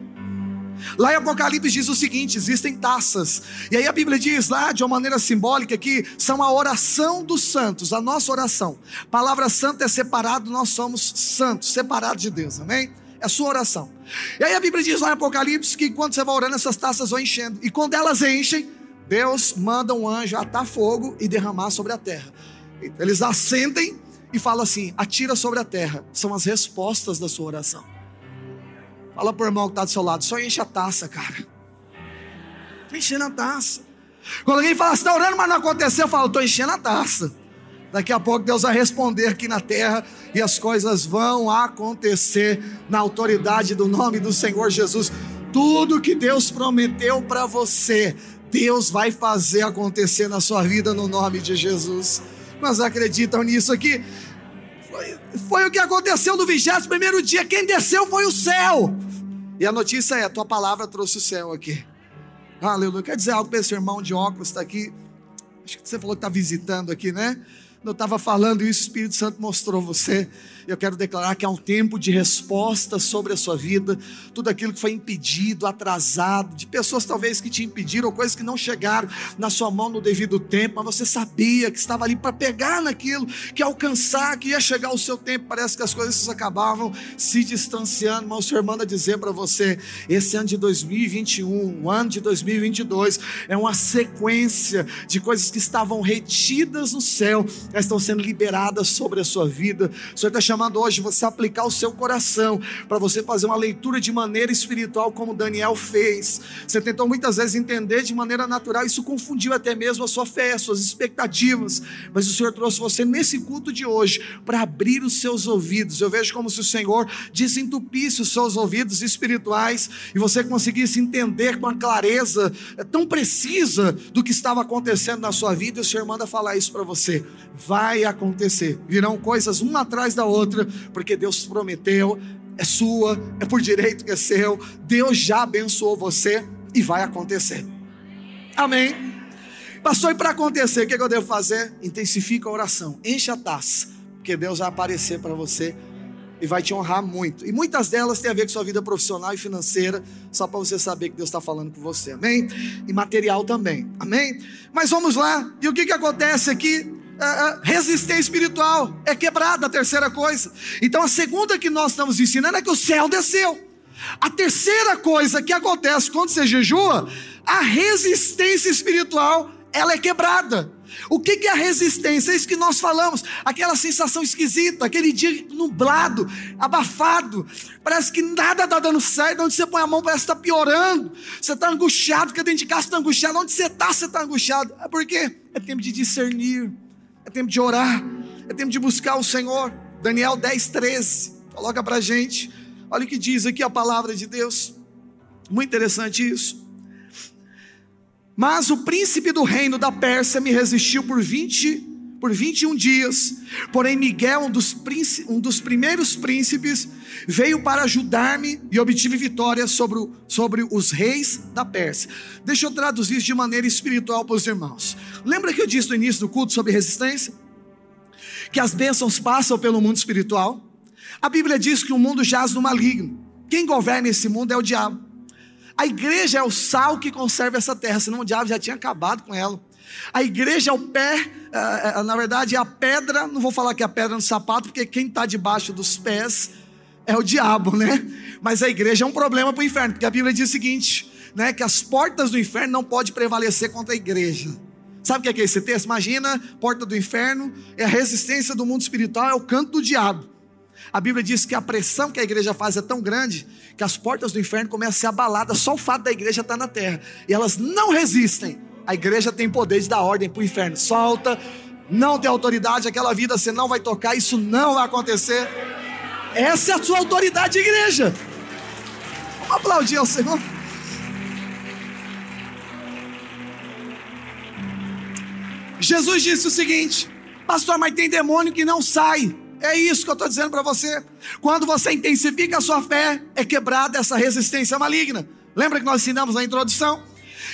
Lá em Apocalipse diz o seguinte: existem taças. E aí a Bíblia diz lá, de uma maneira simbólica, que são a oração dos santos, a nossa oração. A palavra santo é separado, nós somos santos, separados de Deus, amém? É a sua oração. E aí a Bíblia diz lá em Apocalipse que quando você vai orando, essas taças vão enchendo. E quando elas enchem, Deus manda um anjo atar fogo e derramar sobre a terra. Eles acendem e falam assim: atira sobre a terra. São as respostas da sua oração. Fala pro irmão que está do seu lado, só enche a taça, cara. Estou enchendo a taça. Quando alguém fala, você está orando, mas não aconteceu, eu falo, estou enchendo a taça. Daqui a pouco Deus vai responder aqui na terra e as coisas vão acontecer na autoridade do nome do Senhor Jesus. Tudo que Deus prometeu para você, Deus vai fazer acontecer na sua vida no nome de Jesus. Mas acreditam nisso aqui? Foi, o que aconteceu no 21 primeiro dia. Quem desceu foi o céu. E a notícia é: a tua palavra trouxe o céu aqui. Aleluia. Quer dizer algo para esse irmão de óculos está aqui? Acho que você falou que está visitando aqui, né? Eu estava falando isso, o Espírito Santo mostrou você. Eu quero declarar que há um tempo de resposta sobre a sua vida, tudo aquilo que foi impedido, atrasado, de pessoas talvez que te impediram, ou coisas que não chegaram na sua mão no devido tempo, mas você sabia que estava ali para pegar naquilo, que alcançar, que ia chegar o seu tempo. Parece que as coisas acabavam se distanciando, mas o Senhor manda dizer para você: esse ano de 2021, o ano de 2022, é uma sequência de coisas que estavam retidas no céu elas estão sendo liberadas sobre a sua vida. O Senhor está chamando hoje você a aplicar o seu coração para você fazer uma leitura de maneira espiritual, como Daniel fez. Você tentou muitas vezes entender de maneira natural, isso confundiu até mesmo a sua fé, as suas expectativas. Mas o Senhor trouxe você nesse culto de hoje para abrir os seus ouvidos. Eu vejo como se o Senhor desentupisse os seus ouvidos espirituais e você conseguisse entender com a clareza é, tão precisa do que estava acontecendo na sua vida. E o Senhor manda falar isso para você vai acontecer. Virão coisas uma atrás da outra, porque Deus prometeu, é sua, é por direito que é seu. Deus já abençoou você e vai acontecer. Amém. Pastor, e para acontecer, o que, que eu devo fazer? Intensifica a oração, enche a taça, porque Deus vai aparecer para você e vai te honrar muito. E muitas delas têm a ver com sua vida profissional e financeira, só para você saber que Deus está falando com você, amém? E material também, amém? Mas vamos lá, e o que, que acontece aqui? Resistência espiritual é quebrada, a terceira coisa. Então a segunda que nós estamos ensinando é que o céu desceu. A terceira coisa que acontece quando você jejua, a resistência espiritual, ela é quebrada. O que é a resistência? É isso que nós falamos, aquela sensação esquisita, aquele dia nublado, abafado, parece que nada está dando certo, onde você põe a mão parece que está piorando, você está angustiado, porque dentro de casa está angustiado, onde você está, você está angustiado. É porque é tempo de discernir, é tempo de orar, é tempo de buscar o Senhor. Daniel 10, 13, coloca para gente. Olha o que diz aqui a palavra de Deus. Muito interessante isso. Mas o príncipe do reino da Pérsia me resistiu por 20 por 21 dias. Porém, Miguel, um dos, um dos primeiros príncipes, veio para ajudar-me e obtive vitória sobre, sobre os reis da Pérsia. Deixa eu traduzir isso de maneira espiritual para os irmãos. Lembra que eu disse no início do culto sobre resistência? Que as bênçãos passam pelo mundo espiritual. A Bíblia diz que o mundo jaz no maligno. Quem governa esse mundo é o diabo. A igreja é o sal que conserva essa terra, senão o diabo já tinha acabado com ela. A igreja é o pé, é, é, na verdade é a pedra, não vou falar que é a pedra no sapato, porque quem está debaixo dos pés é o diabo, né? Mas a igreja é um problema para o inferno, porque a Bíblia diz o seguinte, né? Que as portas do inferno não podem prevalecer contra a igreja. Sabe o que é esse texto? Imagina, porta do inferno, é a resistência do mundo espiritual, é o canto do diabo. A Bíblia diz que a pressão que a igreja faz é tão grande que as portas do inferno começam a ser abaladas só o fato da igreja estar na terra. E elas não resistem. A igreja tem poder de dar ordem para o inferno. Solta, não tem autoridade, aquela vida você não vai tocar, isso não vai acontecer. Essa é a sua autoridade, igreja. Vamos aplaudir ao Senhor. Jesus disse o seguinte: Pastor, mas tem demônio que não sai. É isso que eu estou dizendo para você. Quando você intensifica a sua fé, é quebrada essa resistência maligna. Lembra que nós ensinamos na introdução?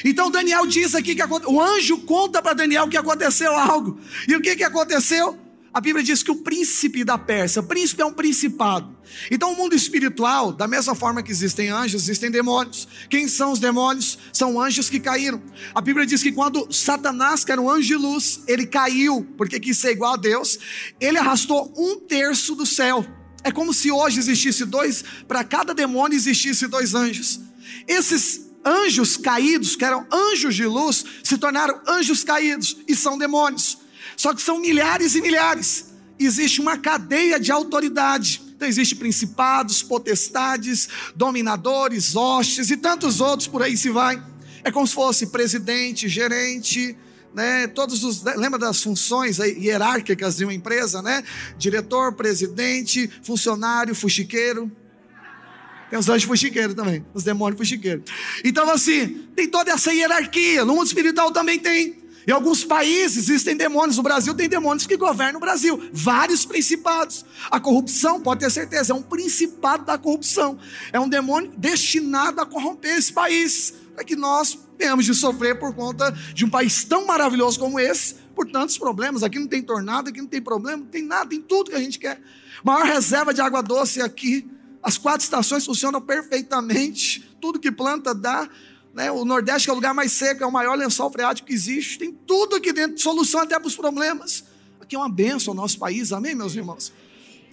Então Daniel diz aqui que o anjo conta para Daniel que aconteceu algo. E o que, que aconteceu? A Bíblia diz que o príncipe da Pérsia, príncipe é um principado. Então, o mundo espiritual, da mesma forma que existem anjos, existem demônios. Quem são os demônios? São anjos que caíram. A Bíblia diz que quando Satanás, que era um anjo de luz, ele caiu, porque quis ser igual a Deus, ele arrastou um terço do céu. É como se hoje existisse dois, para cada demônio existisse dois anjos. Esses anjos caídos, que eram anjos de luz, se tornaram anjos caídos e são demônios. Só que são milhares e milhares. Existe uma cadeia de autoridade. Então existe principados, potestades, dominadores, hostes e tantos outros por aí se vai. É como se fosse presidente, gerente, né? Todos os lembra das funções hierárquicas de uma empresa, né? Diretor, presidente, funcionário, fuxiqueiro. Tem os anjos fuxiqueiros também, os demônios fuxiqueiros. Então, assim, tem toda essa hierarquia. No mundo espiritual também tem. Em alguns países existem demônios, no Brasil tem demônios que governam o Brasil, vários principados. A corrupção, pode ter certeza, é um principado da corrupção, é um demônio destinado a corromper esse país, para que nós venhamos de sofrer por conta de um país tão maravilhoso como esse, por tantos problemas. Aqui não tem tornado, aqui não tem problema, não tem nada, tem tudo que a gente quer. Maior reserva de água doce aqui, as quatro estações funcionam perfeitamente, tudo que planta dá. Né? O Nordeste que é o lugar mais seco, é o maior lençol freático que existe. Tem tudo aqui dentro, solução até para os problemas. Aqui é uma benção o nosso país, amém, meus irmãos?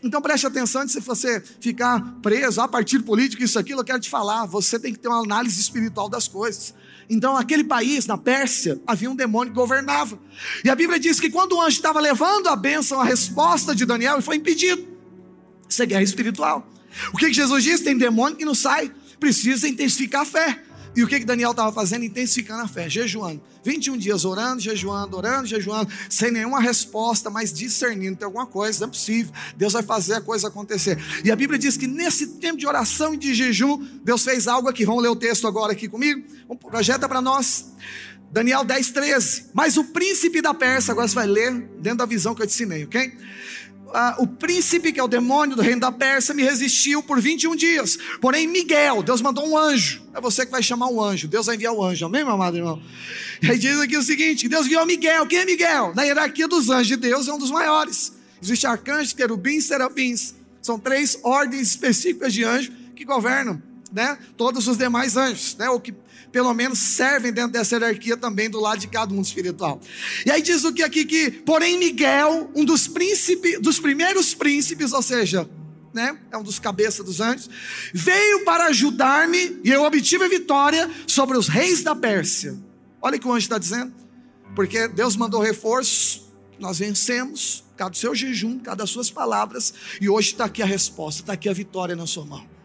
Então preste atenção antes de você ficar preso a partir político, isso, aquilo, eu quero te falar. Você tem que ter uma análise espiritual das coisas. Então, naquele país, na Pérsia, havia um demônio que governava. E a Bíblia diz que quando o anjo estava levando a bênção, a resposta de Daniel, ele foi impedido. Isso é guerra espiritual. O que, que Jesus diz? Tem demônio que não sai. Precisa intensificar a fé. E o que, que Daniel estava fazendo? Intensificando a fé, jejuando. 21 dias orando, jejuando, orando, jejuando, sem nenhuma resposta, mas discernindo. Tem alguma coisa, não é possível. Deus vai fazer a coisa acontecer. E a Bíblia diz que nesse tempo de oração e de jejum, Deus fez algo aqui. Vamos ler o texto agora aqui comigo? Projeta para nós. Daniel 10, 13. Mas o príncipe da Pérsia, agora você vai ler dentro da visão que eu te ensinei, ok? Ah, o príncipe, que é o demônio do reino da Pérsia, me resistiu por 21 dias. Porém, Miguel, Deus mandou um anjo. É você que vai chamar o anjo. Deus vai enviar o anjo. Amém, meu amado irmão? E aí diz aqui o seguinte: Deus enviou Miguel. Quem é Miguel? Na hierarquia dos anjos de Deus é um dos maiores. Existem arcanjos, querubins, serafins. São três ordens específicas de anjos que governam né, todos os demais anjos, né, ou que pelo menos servem dentro dessa hierarquia também do lado de cada mundo espiritual. E aí diz o que aqui que, porém Miguel, um dos príncipes, dos primeiros príncipes, ou seja, né, é um dos cabeças dos anjos, veio para ajudar-me e eu obtive a vitória sobre os reis da Pérsia. Olha o que o anjo está dizendo, porque Deus mandou reforço, nós vencemos, cada seu jejum, cada suas palavras, e hoje está aqui a resposta, está aqui a vitória na sua mão.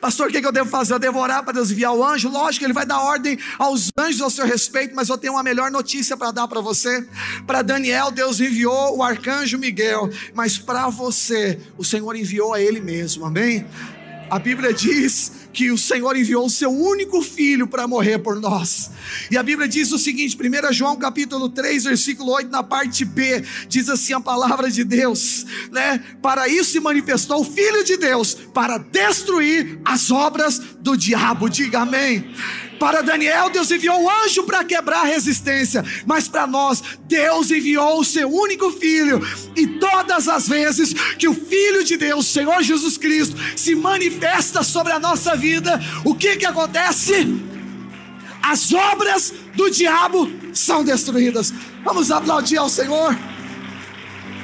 Pastor, o que eu devo fazer? Eu devo orar para Deus enviar o anjo? Lógico, ele vai dar ordem aos anjos ao seu respeito, mas eu tenho uma melhor notícia para dar para você. Para Daniel, Deus enviou o arcanjo Miguel, mas para você, o Senhor enviou a ele mesmo, amém? A Bíblia diz que o Senhor enviou o seu único filho para morrer por nós. E a Bíblia diz o seguinte, 1 João capítulo 3, versículo 8, na parte B, diz assim a palavra de Deus, né? Para isso se manifestou o Filho de Deus, para destruir as obras do diabo. Diga amém. Para Daniel, Deus enviou um anjo para quebrar a resistência, mas para nós, Deus enviou o seu único filho, e todas as vezes que o Filho de Deus, Senhor Jesus Cristo, se manifesta sobre a nossa vida, o que que acontece? As obras do diabo são destruídas. Vamos aplaudir ao Senhor.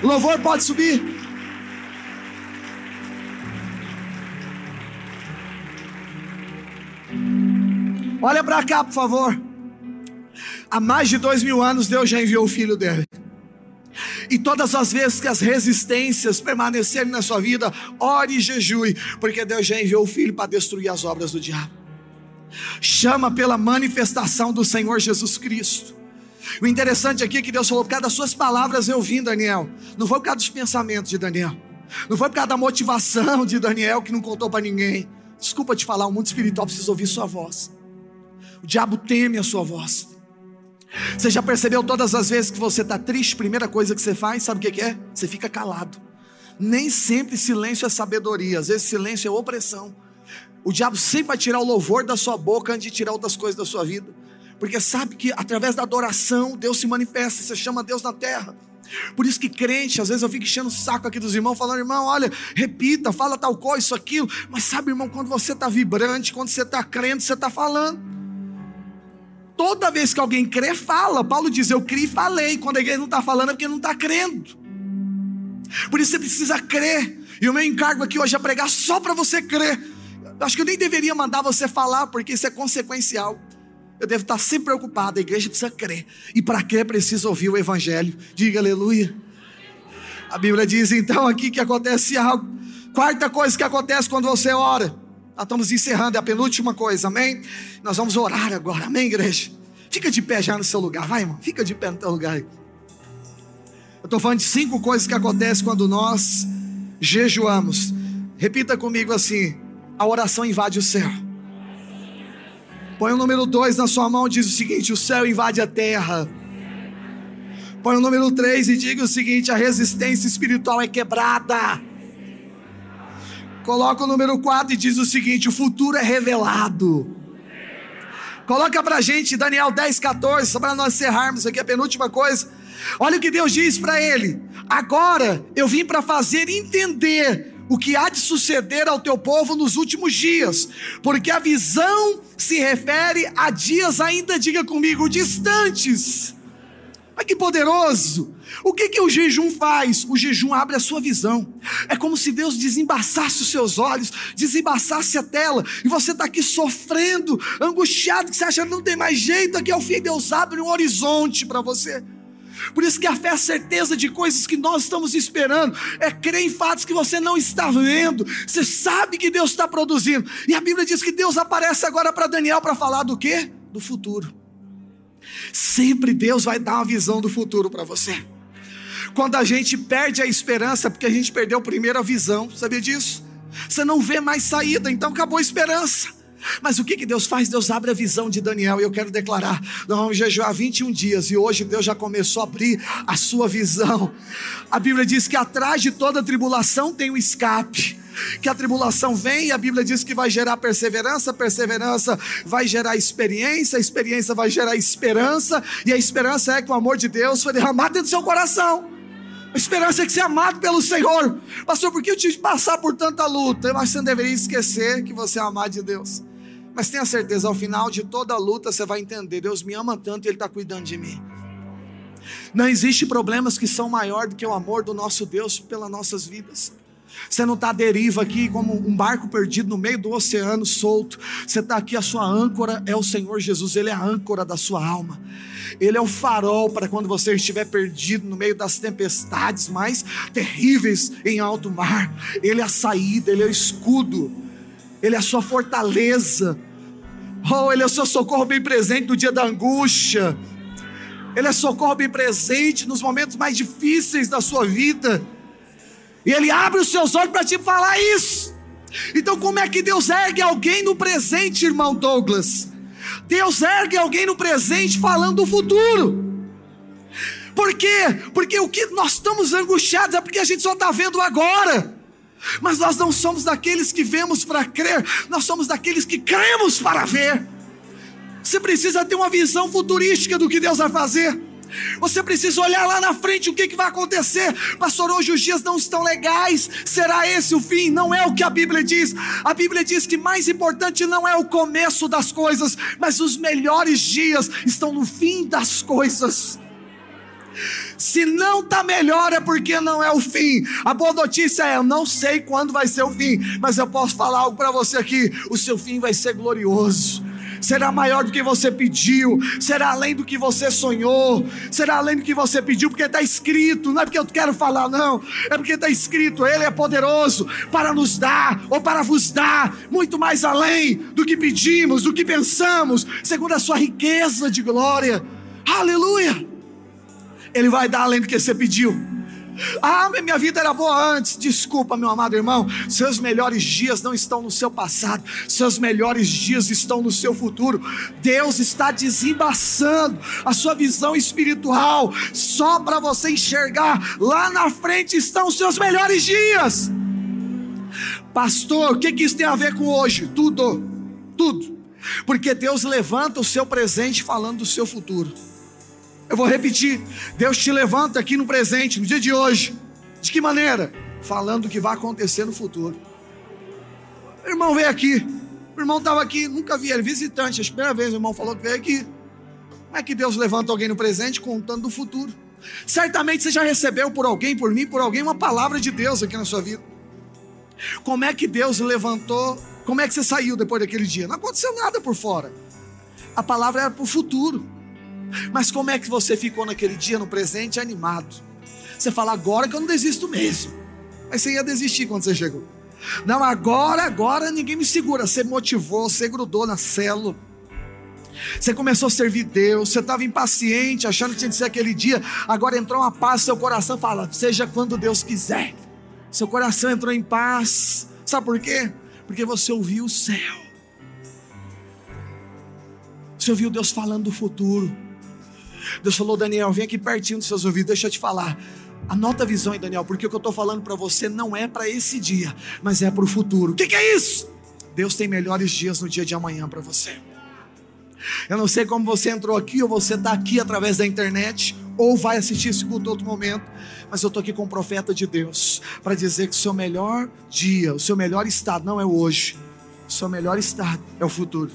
O louvor pode subir. Olha para cá, por favor. Há mais de dois mil anos Deus já enviou o filho dele. E todas as vezes que as resistências permanecerem na sua vida, ore e jejue, porque Deus já enviou o filho para destruir as obras do diabo. Chama pela manifestação do Senhor Jesus Cristo. O interessante aqui é que Deus falou: por causa das suas palavras eu vim, Daniel. Não foi por causa dos pensamentos de Daniel. Não foi por causa da motivação de Daniel que não contou para ninguém. Desculpa te falar, o mundo espiritual precisa ouvir sua voz. O diabo teme a sua voz. Você já percebeu todas as vezes que você está triste, primeira coisa que você faz, sabe o que é? Você fica calado. Nem sempre silêncio é sabedoria, às vezes silêncio é opressão. O diabo sempre vai tirar o louvor da sua boca antes de tirar outras coisas da sua vida. Porque sabe que através da adoração Deus se manifesta, você chama Deus na terra. Por isso que crente, às vezes eu fico enchendo o saco aqui dos irmãos, falando, irmão, olha, repita, fala tal coisa, isso, aquilo. Mas sabe, irmão, quando você está vibrante, quando você está crente, você está falando. Toda vez que alguém crê, fala. Paulo diz: Eu criei e falei. Quando a igreja não está falando, é porque não está crendo. Por isso você precisa crer. E o meu encargo aqui hoje é pregar só para você crer. Acho que eu nem deveria mandar você falar, porque isso é consequencial. Eu devo estar sempre preocupado. A igreja precisa crer. E para crer, precisa ouvir o Evangelho. Diga aleluia. A Bíblia diz então aqui que acontece algo. Quarta coisa que acontece quando você ora. Nós estamos encerrando, é a penúltima coisa, amém? Nós vamos orar agora, amém, igreja? Fica de pé já no seu lugar, vai, irmão, fica de pé no seu lugar. Eu estou falando de cinco coisas que acontecem quando nós jejuamos. Repita comigo assim: a oração invade o céu. Põe o número dois na sua mão, diz o seguinte: o céu invade a terra. Põe o número três e diga o seguinte: a resistência espiritual é quebrada. Coloca o número 4 e diz o seguinte: o futuro é revelado. Coloca pra gente Daniel 10, 14, só para nós encerrarmos aqui a penúltima coisa. Olha o que Deus diz para ele: Agora eu vim para fazer entender o que há de suceder ao teu povo nos últimos dias, porque a visão se refere a dias ainda, diga comigo, distantes. Olha que poderoso! O que, que o jejum faz? O jejum abre a sua visão. É como se Deus desembaçasse os seus olhos, desembaçasse a tela, e você está aqui sofrendo, angustiado, que você acha que não tem mais jeito. Aqui ao fim, Deus abre um horizonte para você. Por isso que a fé é a certeza de coisas que nós estamos esperando, é crer em fatos que você não está vendo, você sabe que Deus está produzindo. E a Bíblia diz que Deus aparece agora para Daniel para falar do quê? Do futuro. Sempre Deus vai dar uma visão do futuro para você. Quando a gente perde a esperança, porque a gente perdeu primeiro a visão, sabia disso? Você não vê mais saída, então acabou a esperança. Mas o que, que Deus faz? Deus abre a visão de Daniel, e eu quero declarar: nós vamos jejuar 21 dias, e hoje Deus já começou a abrir a sua visão. A Bíblia diz que atrás de toda tribulação tem um escape que a tribulação vem e a Bíblia diz que vai gerar perseverança, perseverança vai gerar experiência, experiência vai gerar esperança, e a esperança é que o amor de Deus foi derramado dentro do seu coração. A esperança é que você é amado pelo Senhor. Pastor, por que eu tive que passar por tanta luta? Que você não deveria esquecer que você é amado de Deus. Mas tenha certeza, ao final de toda a luta, você vai entender: Deus me ama tanto e Ele está cuidando de mim. Não existe problemas que são maior do que o amor do nosso Deus pelas nossas vidas. Você não está à deriva aqui como um barco perdido no meio do oceano solto. Você está aqui, a sua âncora é o Senhor Jesus, Ele é a âncora da sua alma. Ele é o farol para quando você estiver perdido no meio das tempestades mais terríveis em alto mar. Ele é a saída, Ele é o escudo, Ele é a sua fortaleza. Oh, Ele é o seu socorro bem presente no dia da angústia. Ele é socorro bem presente nos momentos mais difíceis da sua vida. E Ele abre os seus olhos para te falar isso. Então, como é que Deus ergue alguém no presente, irmão Douglas? Deus ergue alguém no presente falando do futuro. Por quê? Porque o que nós estamos angustiados é porque a gente só está vendo agora. Mas nós não somos daqueles que vemos para crer, nós somos daqueles que cremos para ver. Você precisa ter uma visão futurística do que Deus vai fazer. Você precisa olhar lá na frente o que, que vai acontecer. Pastor, hoje os dias não estão legais. Será esse o fim? Não é o que a Bíblia diz. A Bíblia diz que mais importante não é o começo das coisas, mas os melhores dias estão no fim das coisas. Se não está melhor é porque não é o fim. A boa notícia é: eu não sei quando vai ser o fim, mas eu posso falar algo para você aqui: o seu fim vai ser glorioso. Será maior do que você pediu, será além do que você sonhou, será além do que você pediu, porque está escrito, não é porque eu quero falar, não, é porque está escrito, Ele é poderoso para nos dar, ou para vos dar, muito mais além do que pedimos, do que pensamos, segundo a sua riqueza de glória, aleluia, Ele vai dar além do que você pediu. Ah, minha vida era boa antes. Desculpa, meu amado irmão. Seus melhores dias não estão no seu passado, seus melhores dias estão no seu futuro. Deus está desembaçando a sua visão espiritual, só para você enxergar. Lá na frente estão os seus melhores dias. Pastor, o que, que isso tem a ver com hoje? Tudo, tudo. Porque Deus levanta o seu presente falando do seu futuro. Eu vou repetir: Deus te levanta aqui no presente, no dia de hoje. De que maneira? Falando o que vai acontecer no futuro. O irmão veio aqui. O irmão estava aqui, nunca vi ele, visitante. A primeira vez o irmão falou que veio aqui. Como é que Deus levanta alguém no presente contando do futuro? Certamente você já recebeu por alguém, por mim, por alguém, uma palavra de Deus aqui na sua vida. Como é que Deus levantou? Como é que você saiu depois daquele dia? Não aconteceu nada por fora. A palavra era para o futuro. Mas como é que você ficou naquele dia, no presente, animado? Você fala, agora que eu não desisto mesmo. Mas você ia desistir quando você chegou. Não, agora, agora ninguém me segura. Você motivou, você grudou na célula. Você começou a servir Deus, você estava impaciente, achando que tinha que ser aquele dia. Agora entrou uma paz, seu coração fala, seja quando Deus quiser. Seu coração entrou em paz. Sabe por quê? Porque você ouviu o céu. Você ouviu Deus falando do futuro. Deus falou, Daniel, vem aqui pertinho dos seus ouvidos, deixa eu te falar. Anota a visão aí, Daniel, porque o que eu estou falando para você não é para esse dia, mas é para o futuro. O que, que é isso? Deus tem melhores dias no dia de amanhã para você. Eu não sei como você entrou aqui, ou você está aqui através da internet, ou vai assistir esse culto outro momento, mas eu estou aqui com o profeta de Deus para dizer que o seu melhor dia, o seu melhor estado não é hoje, o seu melhor estado é o futuro.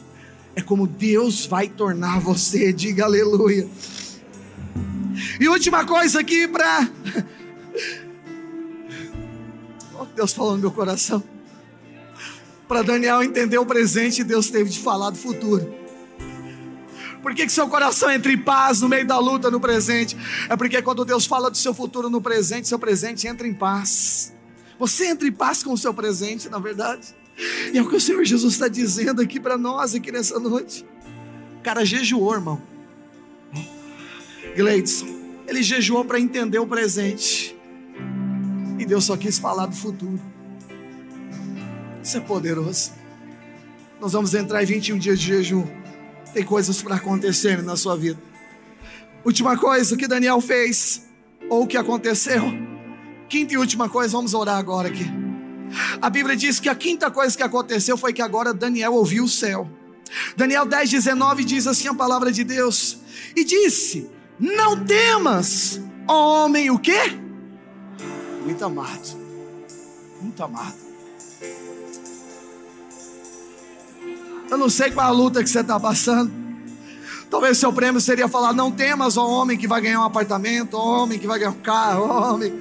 É como Deus vai tornar você, diga aleluia. E última coisa aqui para. Deus falando no meu coração. Para Daniel entender o presente, Deus teve de falar do futuro. Por que, que seu coração entra em paz no meio da luta no presente? É porque quando Deus fala do seu futuro no presente, seu presente entra em paz. Você entra em paz com o seu presente, na verdade. E é o que o Senhor Jesus está dizendo aqui para nós, aqui nessa noite. O cara jejuou, irmão. Gleidson, ele jejuou para entender o presente. E Deus só quis falar do futuro. Isso é poderoso. Nós vamos entrar em 21 dias de jejum. Tem coisas para acontecer na sua vida. Última coisa que Daniel fez, ou o que aconteceu. Quinta e última coisa, vamos orar agora aqui. A Bíblia diz que a quinta coisa que aconteceu foi que agora Daniel ouviu o céu. Daniel 10, 19 diz assim a palavra de Deus: E disse: Não temas, homem, o quê? Muito amado, muito amado. Eu não sei qual a luta que você está passando. Talvez seu prêmio seria falar: Não temas, ó homem que vai ganhar um apartamento, homem que vai ganhar um carro, homem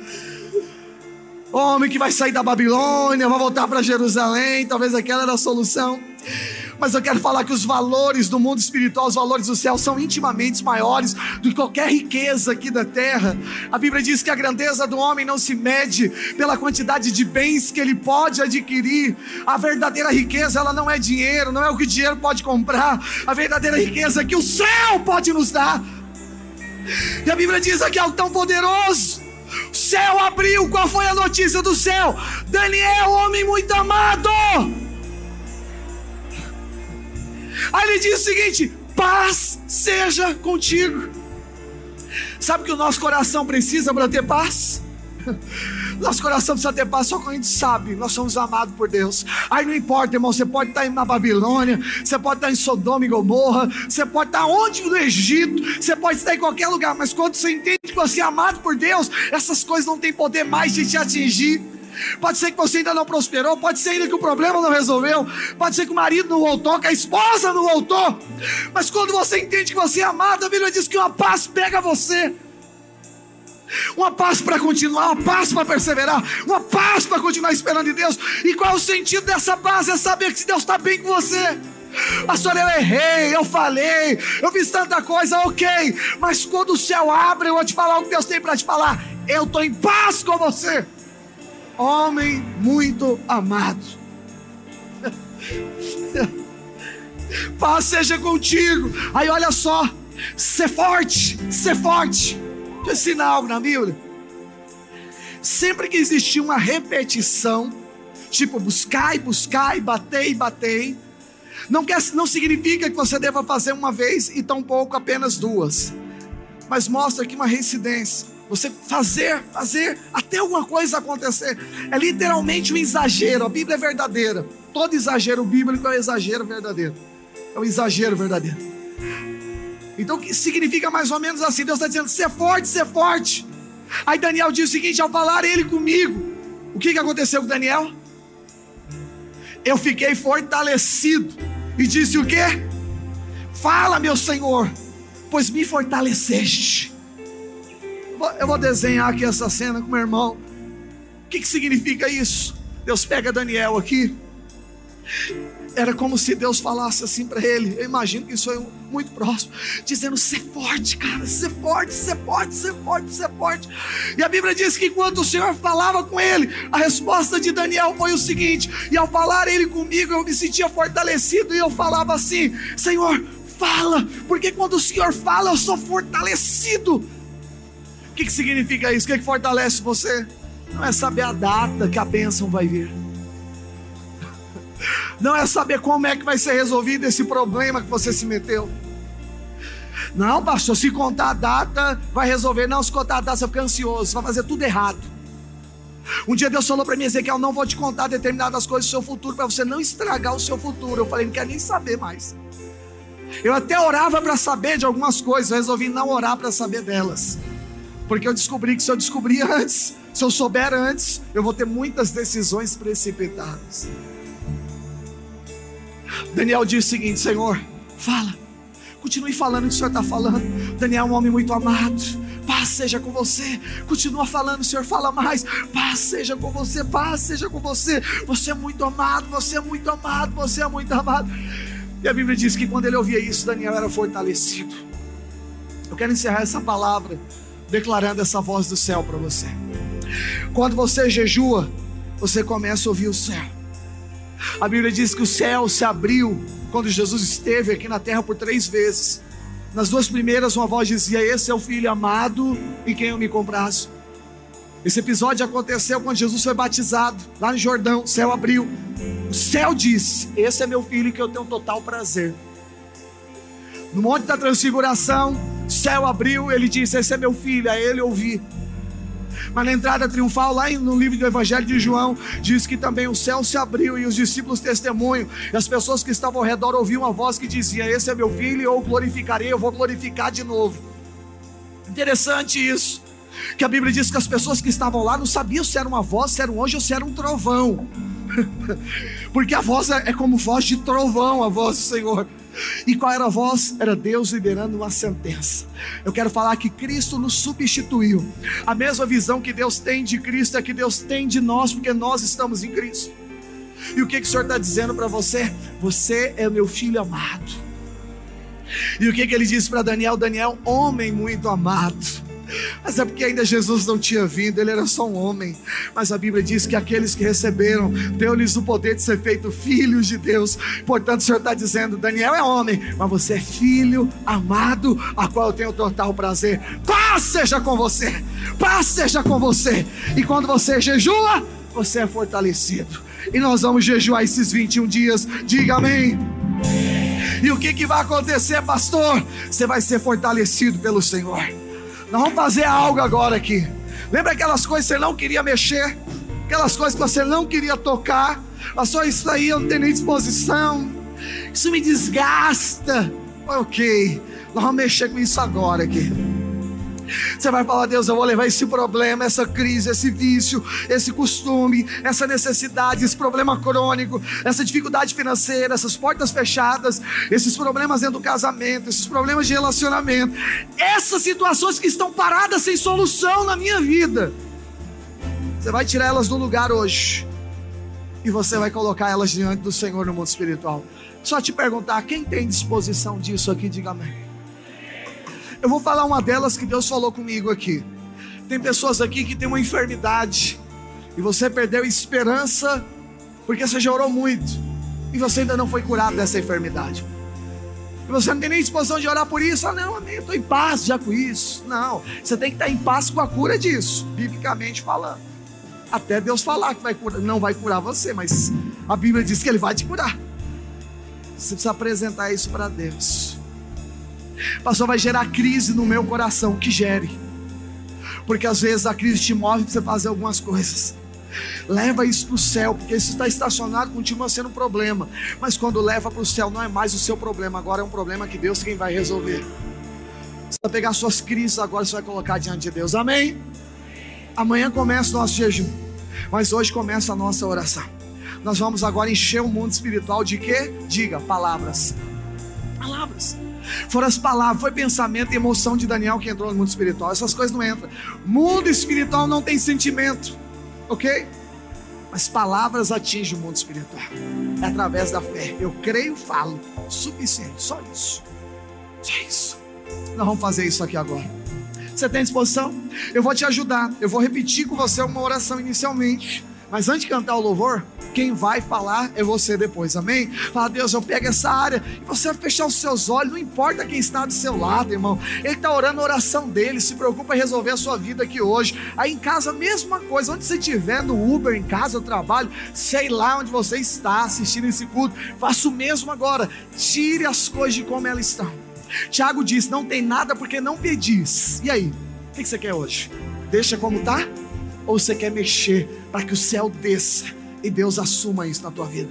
homem que vai sair da Babilônia, vai voltar para Jerusalém, talvez aquela era a solução. Mas eu quero falar que os valores do mundo espiritual, os valores do céu, são intimamente maiores do que qualquer riqueza aqui da terra. A Bíblia diz que a grandeza do homem não se mede pela quantidade de bens que ele pode adquirir. A verdadeira riqueza, ela não é dinheiro, não é o que o dinheiro pode comprar. A verdadeira riqueza é que o céu pode nos dar. E a Bíblia diz aqui algo tão poderoso céu abriu, qual foi a notícia do céu? Daniel, homem muito amado. Aí ele diz o seguinte: paz seja contigo. Sabe que o nosso coração precisa para ter paz? *laughs* Nosso coração precisa ter paz só quando a gente sabe, nós somos amados por Deus. Aí não importa, irmão, você pode estar na Babilônia, você pode estar em Sodoma e Gomorra, você pode estar onde no Egito, você pode estar em qualquer lugar, mas quando você entende que você é amado por Deus, essas coisas não têm poder mais de te atingir. Pode ser que você ainda não prosperou, pode ser ainda que o problema não resolveu, pode ser que o marido não voltou, que a esposa não voltou, mas quando você entende que você é amado, a Bíblia diz que uma paz pega você uma paz para continuar, uma paz para perseverar, uma paz para continuar esperando em Deus. E qual é o sentido dessa paz? É saber que Deus está bem com você. Pastor, eu errei, eu falei, eu fiz tanta coisa, ok, mas quando o céu abre, eu vou te falar o que Deus tem para te falar. Eu estou em paz com você, homem muito amado. *laughs* paz seja contigo. Aí olha só, ser forte, ser forte. Deixa eu ensinar algo na Bíblia. Sempre que existir uma repetição, tipo buscar e buscar e bater e bater, não, quer, não significa que você deva fazer uma vez e tão pouco apenas duas, mas mostra aqui uma reincidência. Você fazer, fazer, até alguma coisa acontecer. É literalmente um exagero. A Bíblia é verdadeira. Todo exagero bíblico é um exagero verdadeiro. É um exagero verdadeiro. Então significa mais ou menos assim: Deus está dizendo, ser forte, ser forte. Aí Daniel diz o seguinte: ao falar ele comigo, o que, que aconteceu com Daniel? Eu fiquei fortalecido. E disse o que? Fala, meu Senhor, pois me fortaleceste. Eu vou desenhar aqui essa cena com meu irmão. O que, que significa isso? Deus pega Daniel aqui era como se Deus falasse assim para ele. Eu imagino que isso foi muito próximo, dizendo: ser forte, cara, ser forte, ser forte, ser forte, ser forte. E a Bíblia diz que enquanto o Senhor falava com ele, a resposta de Daniel foi o seguinte: e ao falar ele comigo, eu me sentia fortalecido e eu falava assim: Senhor, fala, porque quando o Senhor fala, eu sou fortalecido. O que, que significa isso? O que, que fortalece você? Não é saber a data que a bênção vai vir não é saber como é que vai ser resolvido esse problema que você se meteu. Não, pastor, se contar a data, vai resolver. Não, se contar a data, você fica ansioso, vai fazer tudo errado. Um dia Deus falou para mim, Ezequiel, não vou te contar determinadas coisas do seu futuro, para você não estragar o seu futuro. Eu falei, não quero nem saber mais. Eu até orava para saber de algumas coisas, eu resolvi não orar para saber delas. Porque eu descobri que se eu descobrir antes, se eu souber antes, eu vou ter muitas decisões precipitadas. Daniel diz o seguinte: Senhor, fala, continue falando o que o Senhor está falando. Daniel é um homem muito amado. Paz seja com você. Continua falando, Senhor, fala mais. Paz seja com você, paz seja com você. Você é muito amado, você é muito amado, você é muito amado. E a Bíblia diz que quando ele ouvia isso, Daniel era fortalecido. Eu quero encerrar essa palavra declarando essa voz do céu para você. Quando você jejua, você começa a ouvir o céu. A Bíblia diz que o céu se abriu quando Jesus esteve aqui na terra por três vezes. Nas duas primeiras, uma voz dizia: Esse é o filho amado em quem eu me comprazo. Esse episódio aconteceu quando Jesus foi batizado, lá no Jordão. O céu abriu. O céu disse: Esse é meu filho que eu tenho total prazer. No Monte da Transfiguração, o céu abriu. Ele disse: Esse é meu filho. A ele ouvi. Mas na entrada triunfal, lá no livro do Evangelho de João, diz que também o céu se abriu e os discípulos testemunham. E as pessoas que estavam ao redor ouviam uma voz que dizia: Esse é meu filho, eu glorificarei, eu vou glorificar de novo. Interessante isso. Que a Bíblia diz que as pessoas que estavam lá não sabiam se era uma voz, se era um anjo ou se era um trovão. *laughs* Porque a voz é, é como voz de trovão, a voz do Senhor. E qual era a voz? Era Deus liberando uma sentença. Eu quero falar que Cristo nos substituiu. A mesma visão que Deus tem de Cristo é que Deus tem de nós, porque nós estamos em Cristo. E o que, que o Senhor está dizendo para você? Você é meu filho amado. E o que, que ele disse para Daniel? Daniel, homem muito amado. Mas é porque ainda Jesus não tinha vindo, ele era só um homem. Mas a Bíblia diz que aqueles que receberam, deu-lhes o poder de ser feito filhos de Deus. Portanto, o Senhor está dizendo: Daniel é homem, mas você é filho amado, a qual eu tenho total prazer. Paz seja com você, paz seja com você. E quando você jejua, você é fortalecido. E nós vamos jejuar esses 21 dias. Diga amém. E o que, que vai acontecer, pastor? Você vai ser fortalecido pelo Senhor. Nós vamos fazer algo agora aqui. Lembra aquelas coisas que você não queria mexer? Aquelas coisas que você não queria tocar? Pastor, isso aí eu não tenho nem disposição. Isso me desgasta. Ok, nós vamos mexer com isso agora aqui. Você vai falar, Deus, eu vou levar esse problema, essa crise, esse vício, esse costume, essa necessidade, esse problema crônico, essa dificuldade financeira, essas portas fechadas, esses problemas dentro do casamento, esses problemas de relacionamento, essas situações que estão paradas sem solução na minha vida. Você vai tirar elas do lugar hoje e você vai colocar elas diante do Senhor no mundo espiritual. Só te perguntar, quem tem disposição disso aqui, diga amém. Eu vou falar uma delas que Deus falou comigo aqui. Tem pessoas aqui que têm uma enfermidade e você perdeu esperança porque você já orou muito e você ainda não foi curado dessa enfermidade. E você não tem nem disposição de orar por isso. Ah, não, amém, eu estou em paz já com isso. Não, você tem que estar em paz com a cura disso, biblicamente falando. Até Deus falar que vai curar, não vai curar você, mas a Bíblia diz que Ele vai te curar. Você precisa apresentar isso para Deus. Pastor, vai gerar crise no meu coração. Que gere. Porque às vezes a crise te move para você fazer algumas coisas. Leva isso para o céu, porque isso está estacionado, continua sendo um problema. Mas quando leva para o céu, não é mais o seu problema, agora é um problema que Deus quem vai resolver. Você vai pegar suas crises agora, você vai colocar diante de Deus. Amém? Amanhã começa o nosso jejum, mas hoje começa a nossa oração. Nós vamos agora encher o mundo espiritual de quê? Diga, palavras. Palavras. Foram as palavras, foi pensamento e emoção de Daniel que entrou no mundo espiritual. Essas coisas não entram. Mundo espiritual não tem sentimento, ok? Mas palavras atingem o mundo espiritual. É através da fé. Eu creio, falo. Suficiente, só isso. Só isso. Nós vamos fazer isso aqui agora. Você tem disposição? Eu vou te ajudar. Eu vou repetir com você uma oração inicialmente. Mas antes de cantar o louvor, quem vai falar é você depois, amém? Fala, Deus, eu pego essa área e você vai fechar os seus olhos, não importa quem está do seu lado, irmão. Ele está orando a oração dele, se preocupa em resolver a sua vida aqui hoje. Aí em casa, mesma coisa, onde você estiver, no Uber, em casa, no trabalho, sei lá onde você está assistindo esse culto, faça o mesmo agora. Tire as coisas de como elas estão. Tiago diz: não tem nada porque não pedis. E aí? O que você quer hoje? Deixa como está? Ou você quer mexer para que o céu desça e Deus assuma isso na tua vida?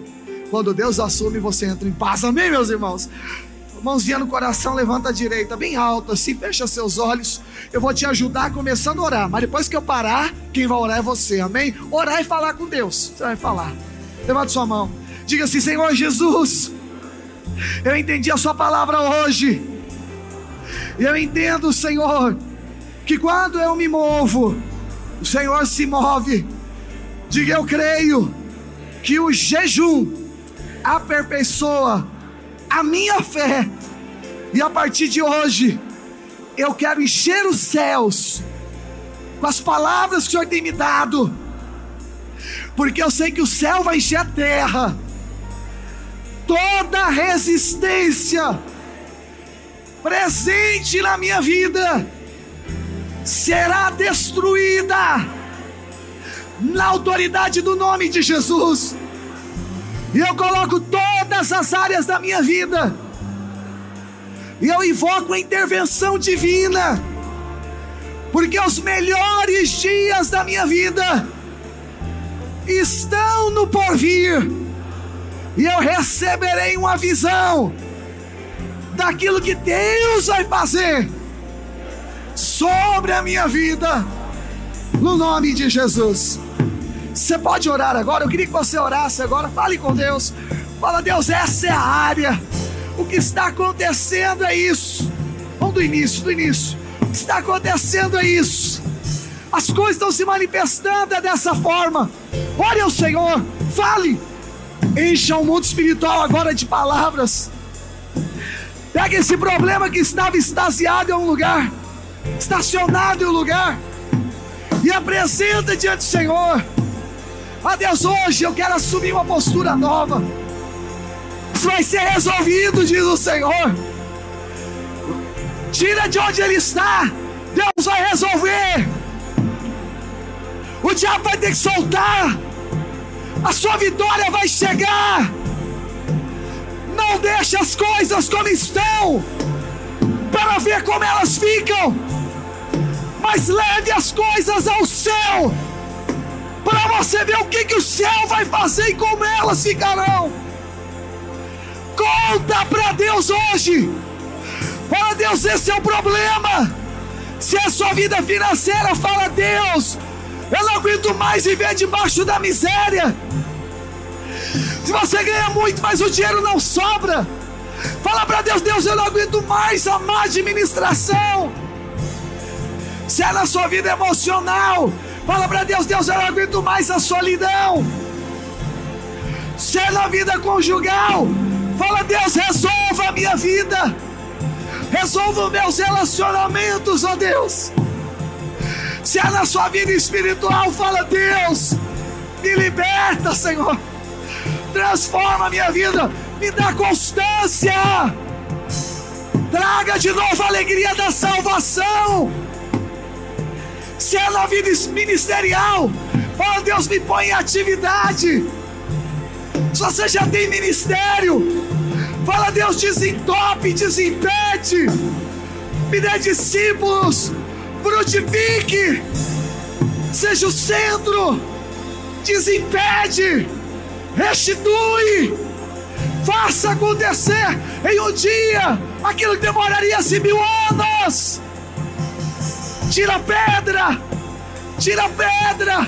Quando Deus assume, você entra em paz. Amém, meus irmãos? Mãozinha no coração, levanta a direita, bem alto, assim, fecha seus olhos. Eu vou te ajudar começando a orar. Mas depois que eu parar, quem vai orar é você, amém? Orar e falar com Deus. Você vai falar. Levanta sua mão. Diga assim: Senhor Jesus, eu entendi a Sua palavra hoje. Eu entendo, Senhor, que quando eu me movo, o Senhor se move. Diga eu creio que o jejum aperfeiçoa a minha fé. E a partir de hoje, eu quero encher os céus com as palavras que o Senhor tem me dado. Porque eu sei que o céu vai encher a terra. Toda resistência presente na minha vida será destruída na autoridade do nome de Jesus. E eu coloco todas as áreas da minha vida. E eu invoco a intervenção divina. Porque os melhores dias da minha vida estão no porvir. E eu receberei uma visão daquilo que Deus vai fazer sobre a minha vida, no nome de Jesus. Você pode orar agora? Eu queria que você orasse agora. Fale com Deus. Fala, Deus, essa é a área. O que está acontecendo é isso. Vamos do início, do início. O que está acontecendo é isso. As coisas estão se manifestando é dessa forma. Ore ao Senhor, fale. Encha o mundo espiritual agora de palavras. Pega esse problema que estava extasiado em um lugar estacionado em um lugar e apresenta diante do Senhor. A Deus, hoje eu quero assumir uma postura nova. Isso vai ser resolvido, diz o Senhor. Tira de onde ele está, Deus vai resolver. O diabo vai ter que soltar, a sua vitória vai chegar. Não deixe as coisas como estão, para ver como elas ficam, mas leve as coisas ao céu, para você ver o que, que o céu vai fazer e como elas ficarão. Conta para Deus hoje. Fala, Deus, esse é o problema. Se é sua vida financeira, fala, Deus, eu não aguento mais viver debaixo da miséria. Se você ganha muito, mas o dinheiro não sobra, fala para Deus: Deus, eu não aguento mais a má administração. Se é na sua vida emocional, fala para Deus: Deus, eu não aguento mais a solidão. Se é na vida conjugal, fala: Deus, resolva a minha vida, resolva os meus relacionamentos, ó Deus. Se é na sua vida espiritual, fala: Deus, me liberta, Senhor. Transforma a minha vida, me dá constância. Traga de novo a alegria da salvação. Se é na vida ministerial, fala: Deus, me põe em atividade. Se você já tem ministério, fala: Deus, desentope, desimpede. Me dê discípulos frutifique, seja o centro, desimpede, restitui, faça acontecer em um dia aquilo que demoraria assim mil anos. Tira a pedra, tira a pedra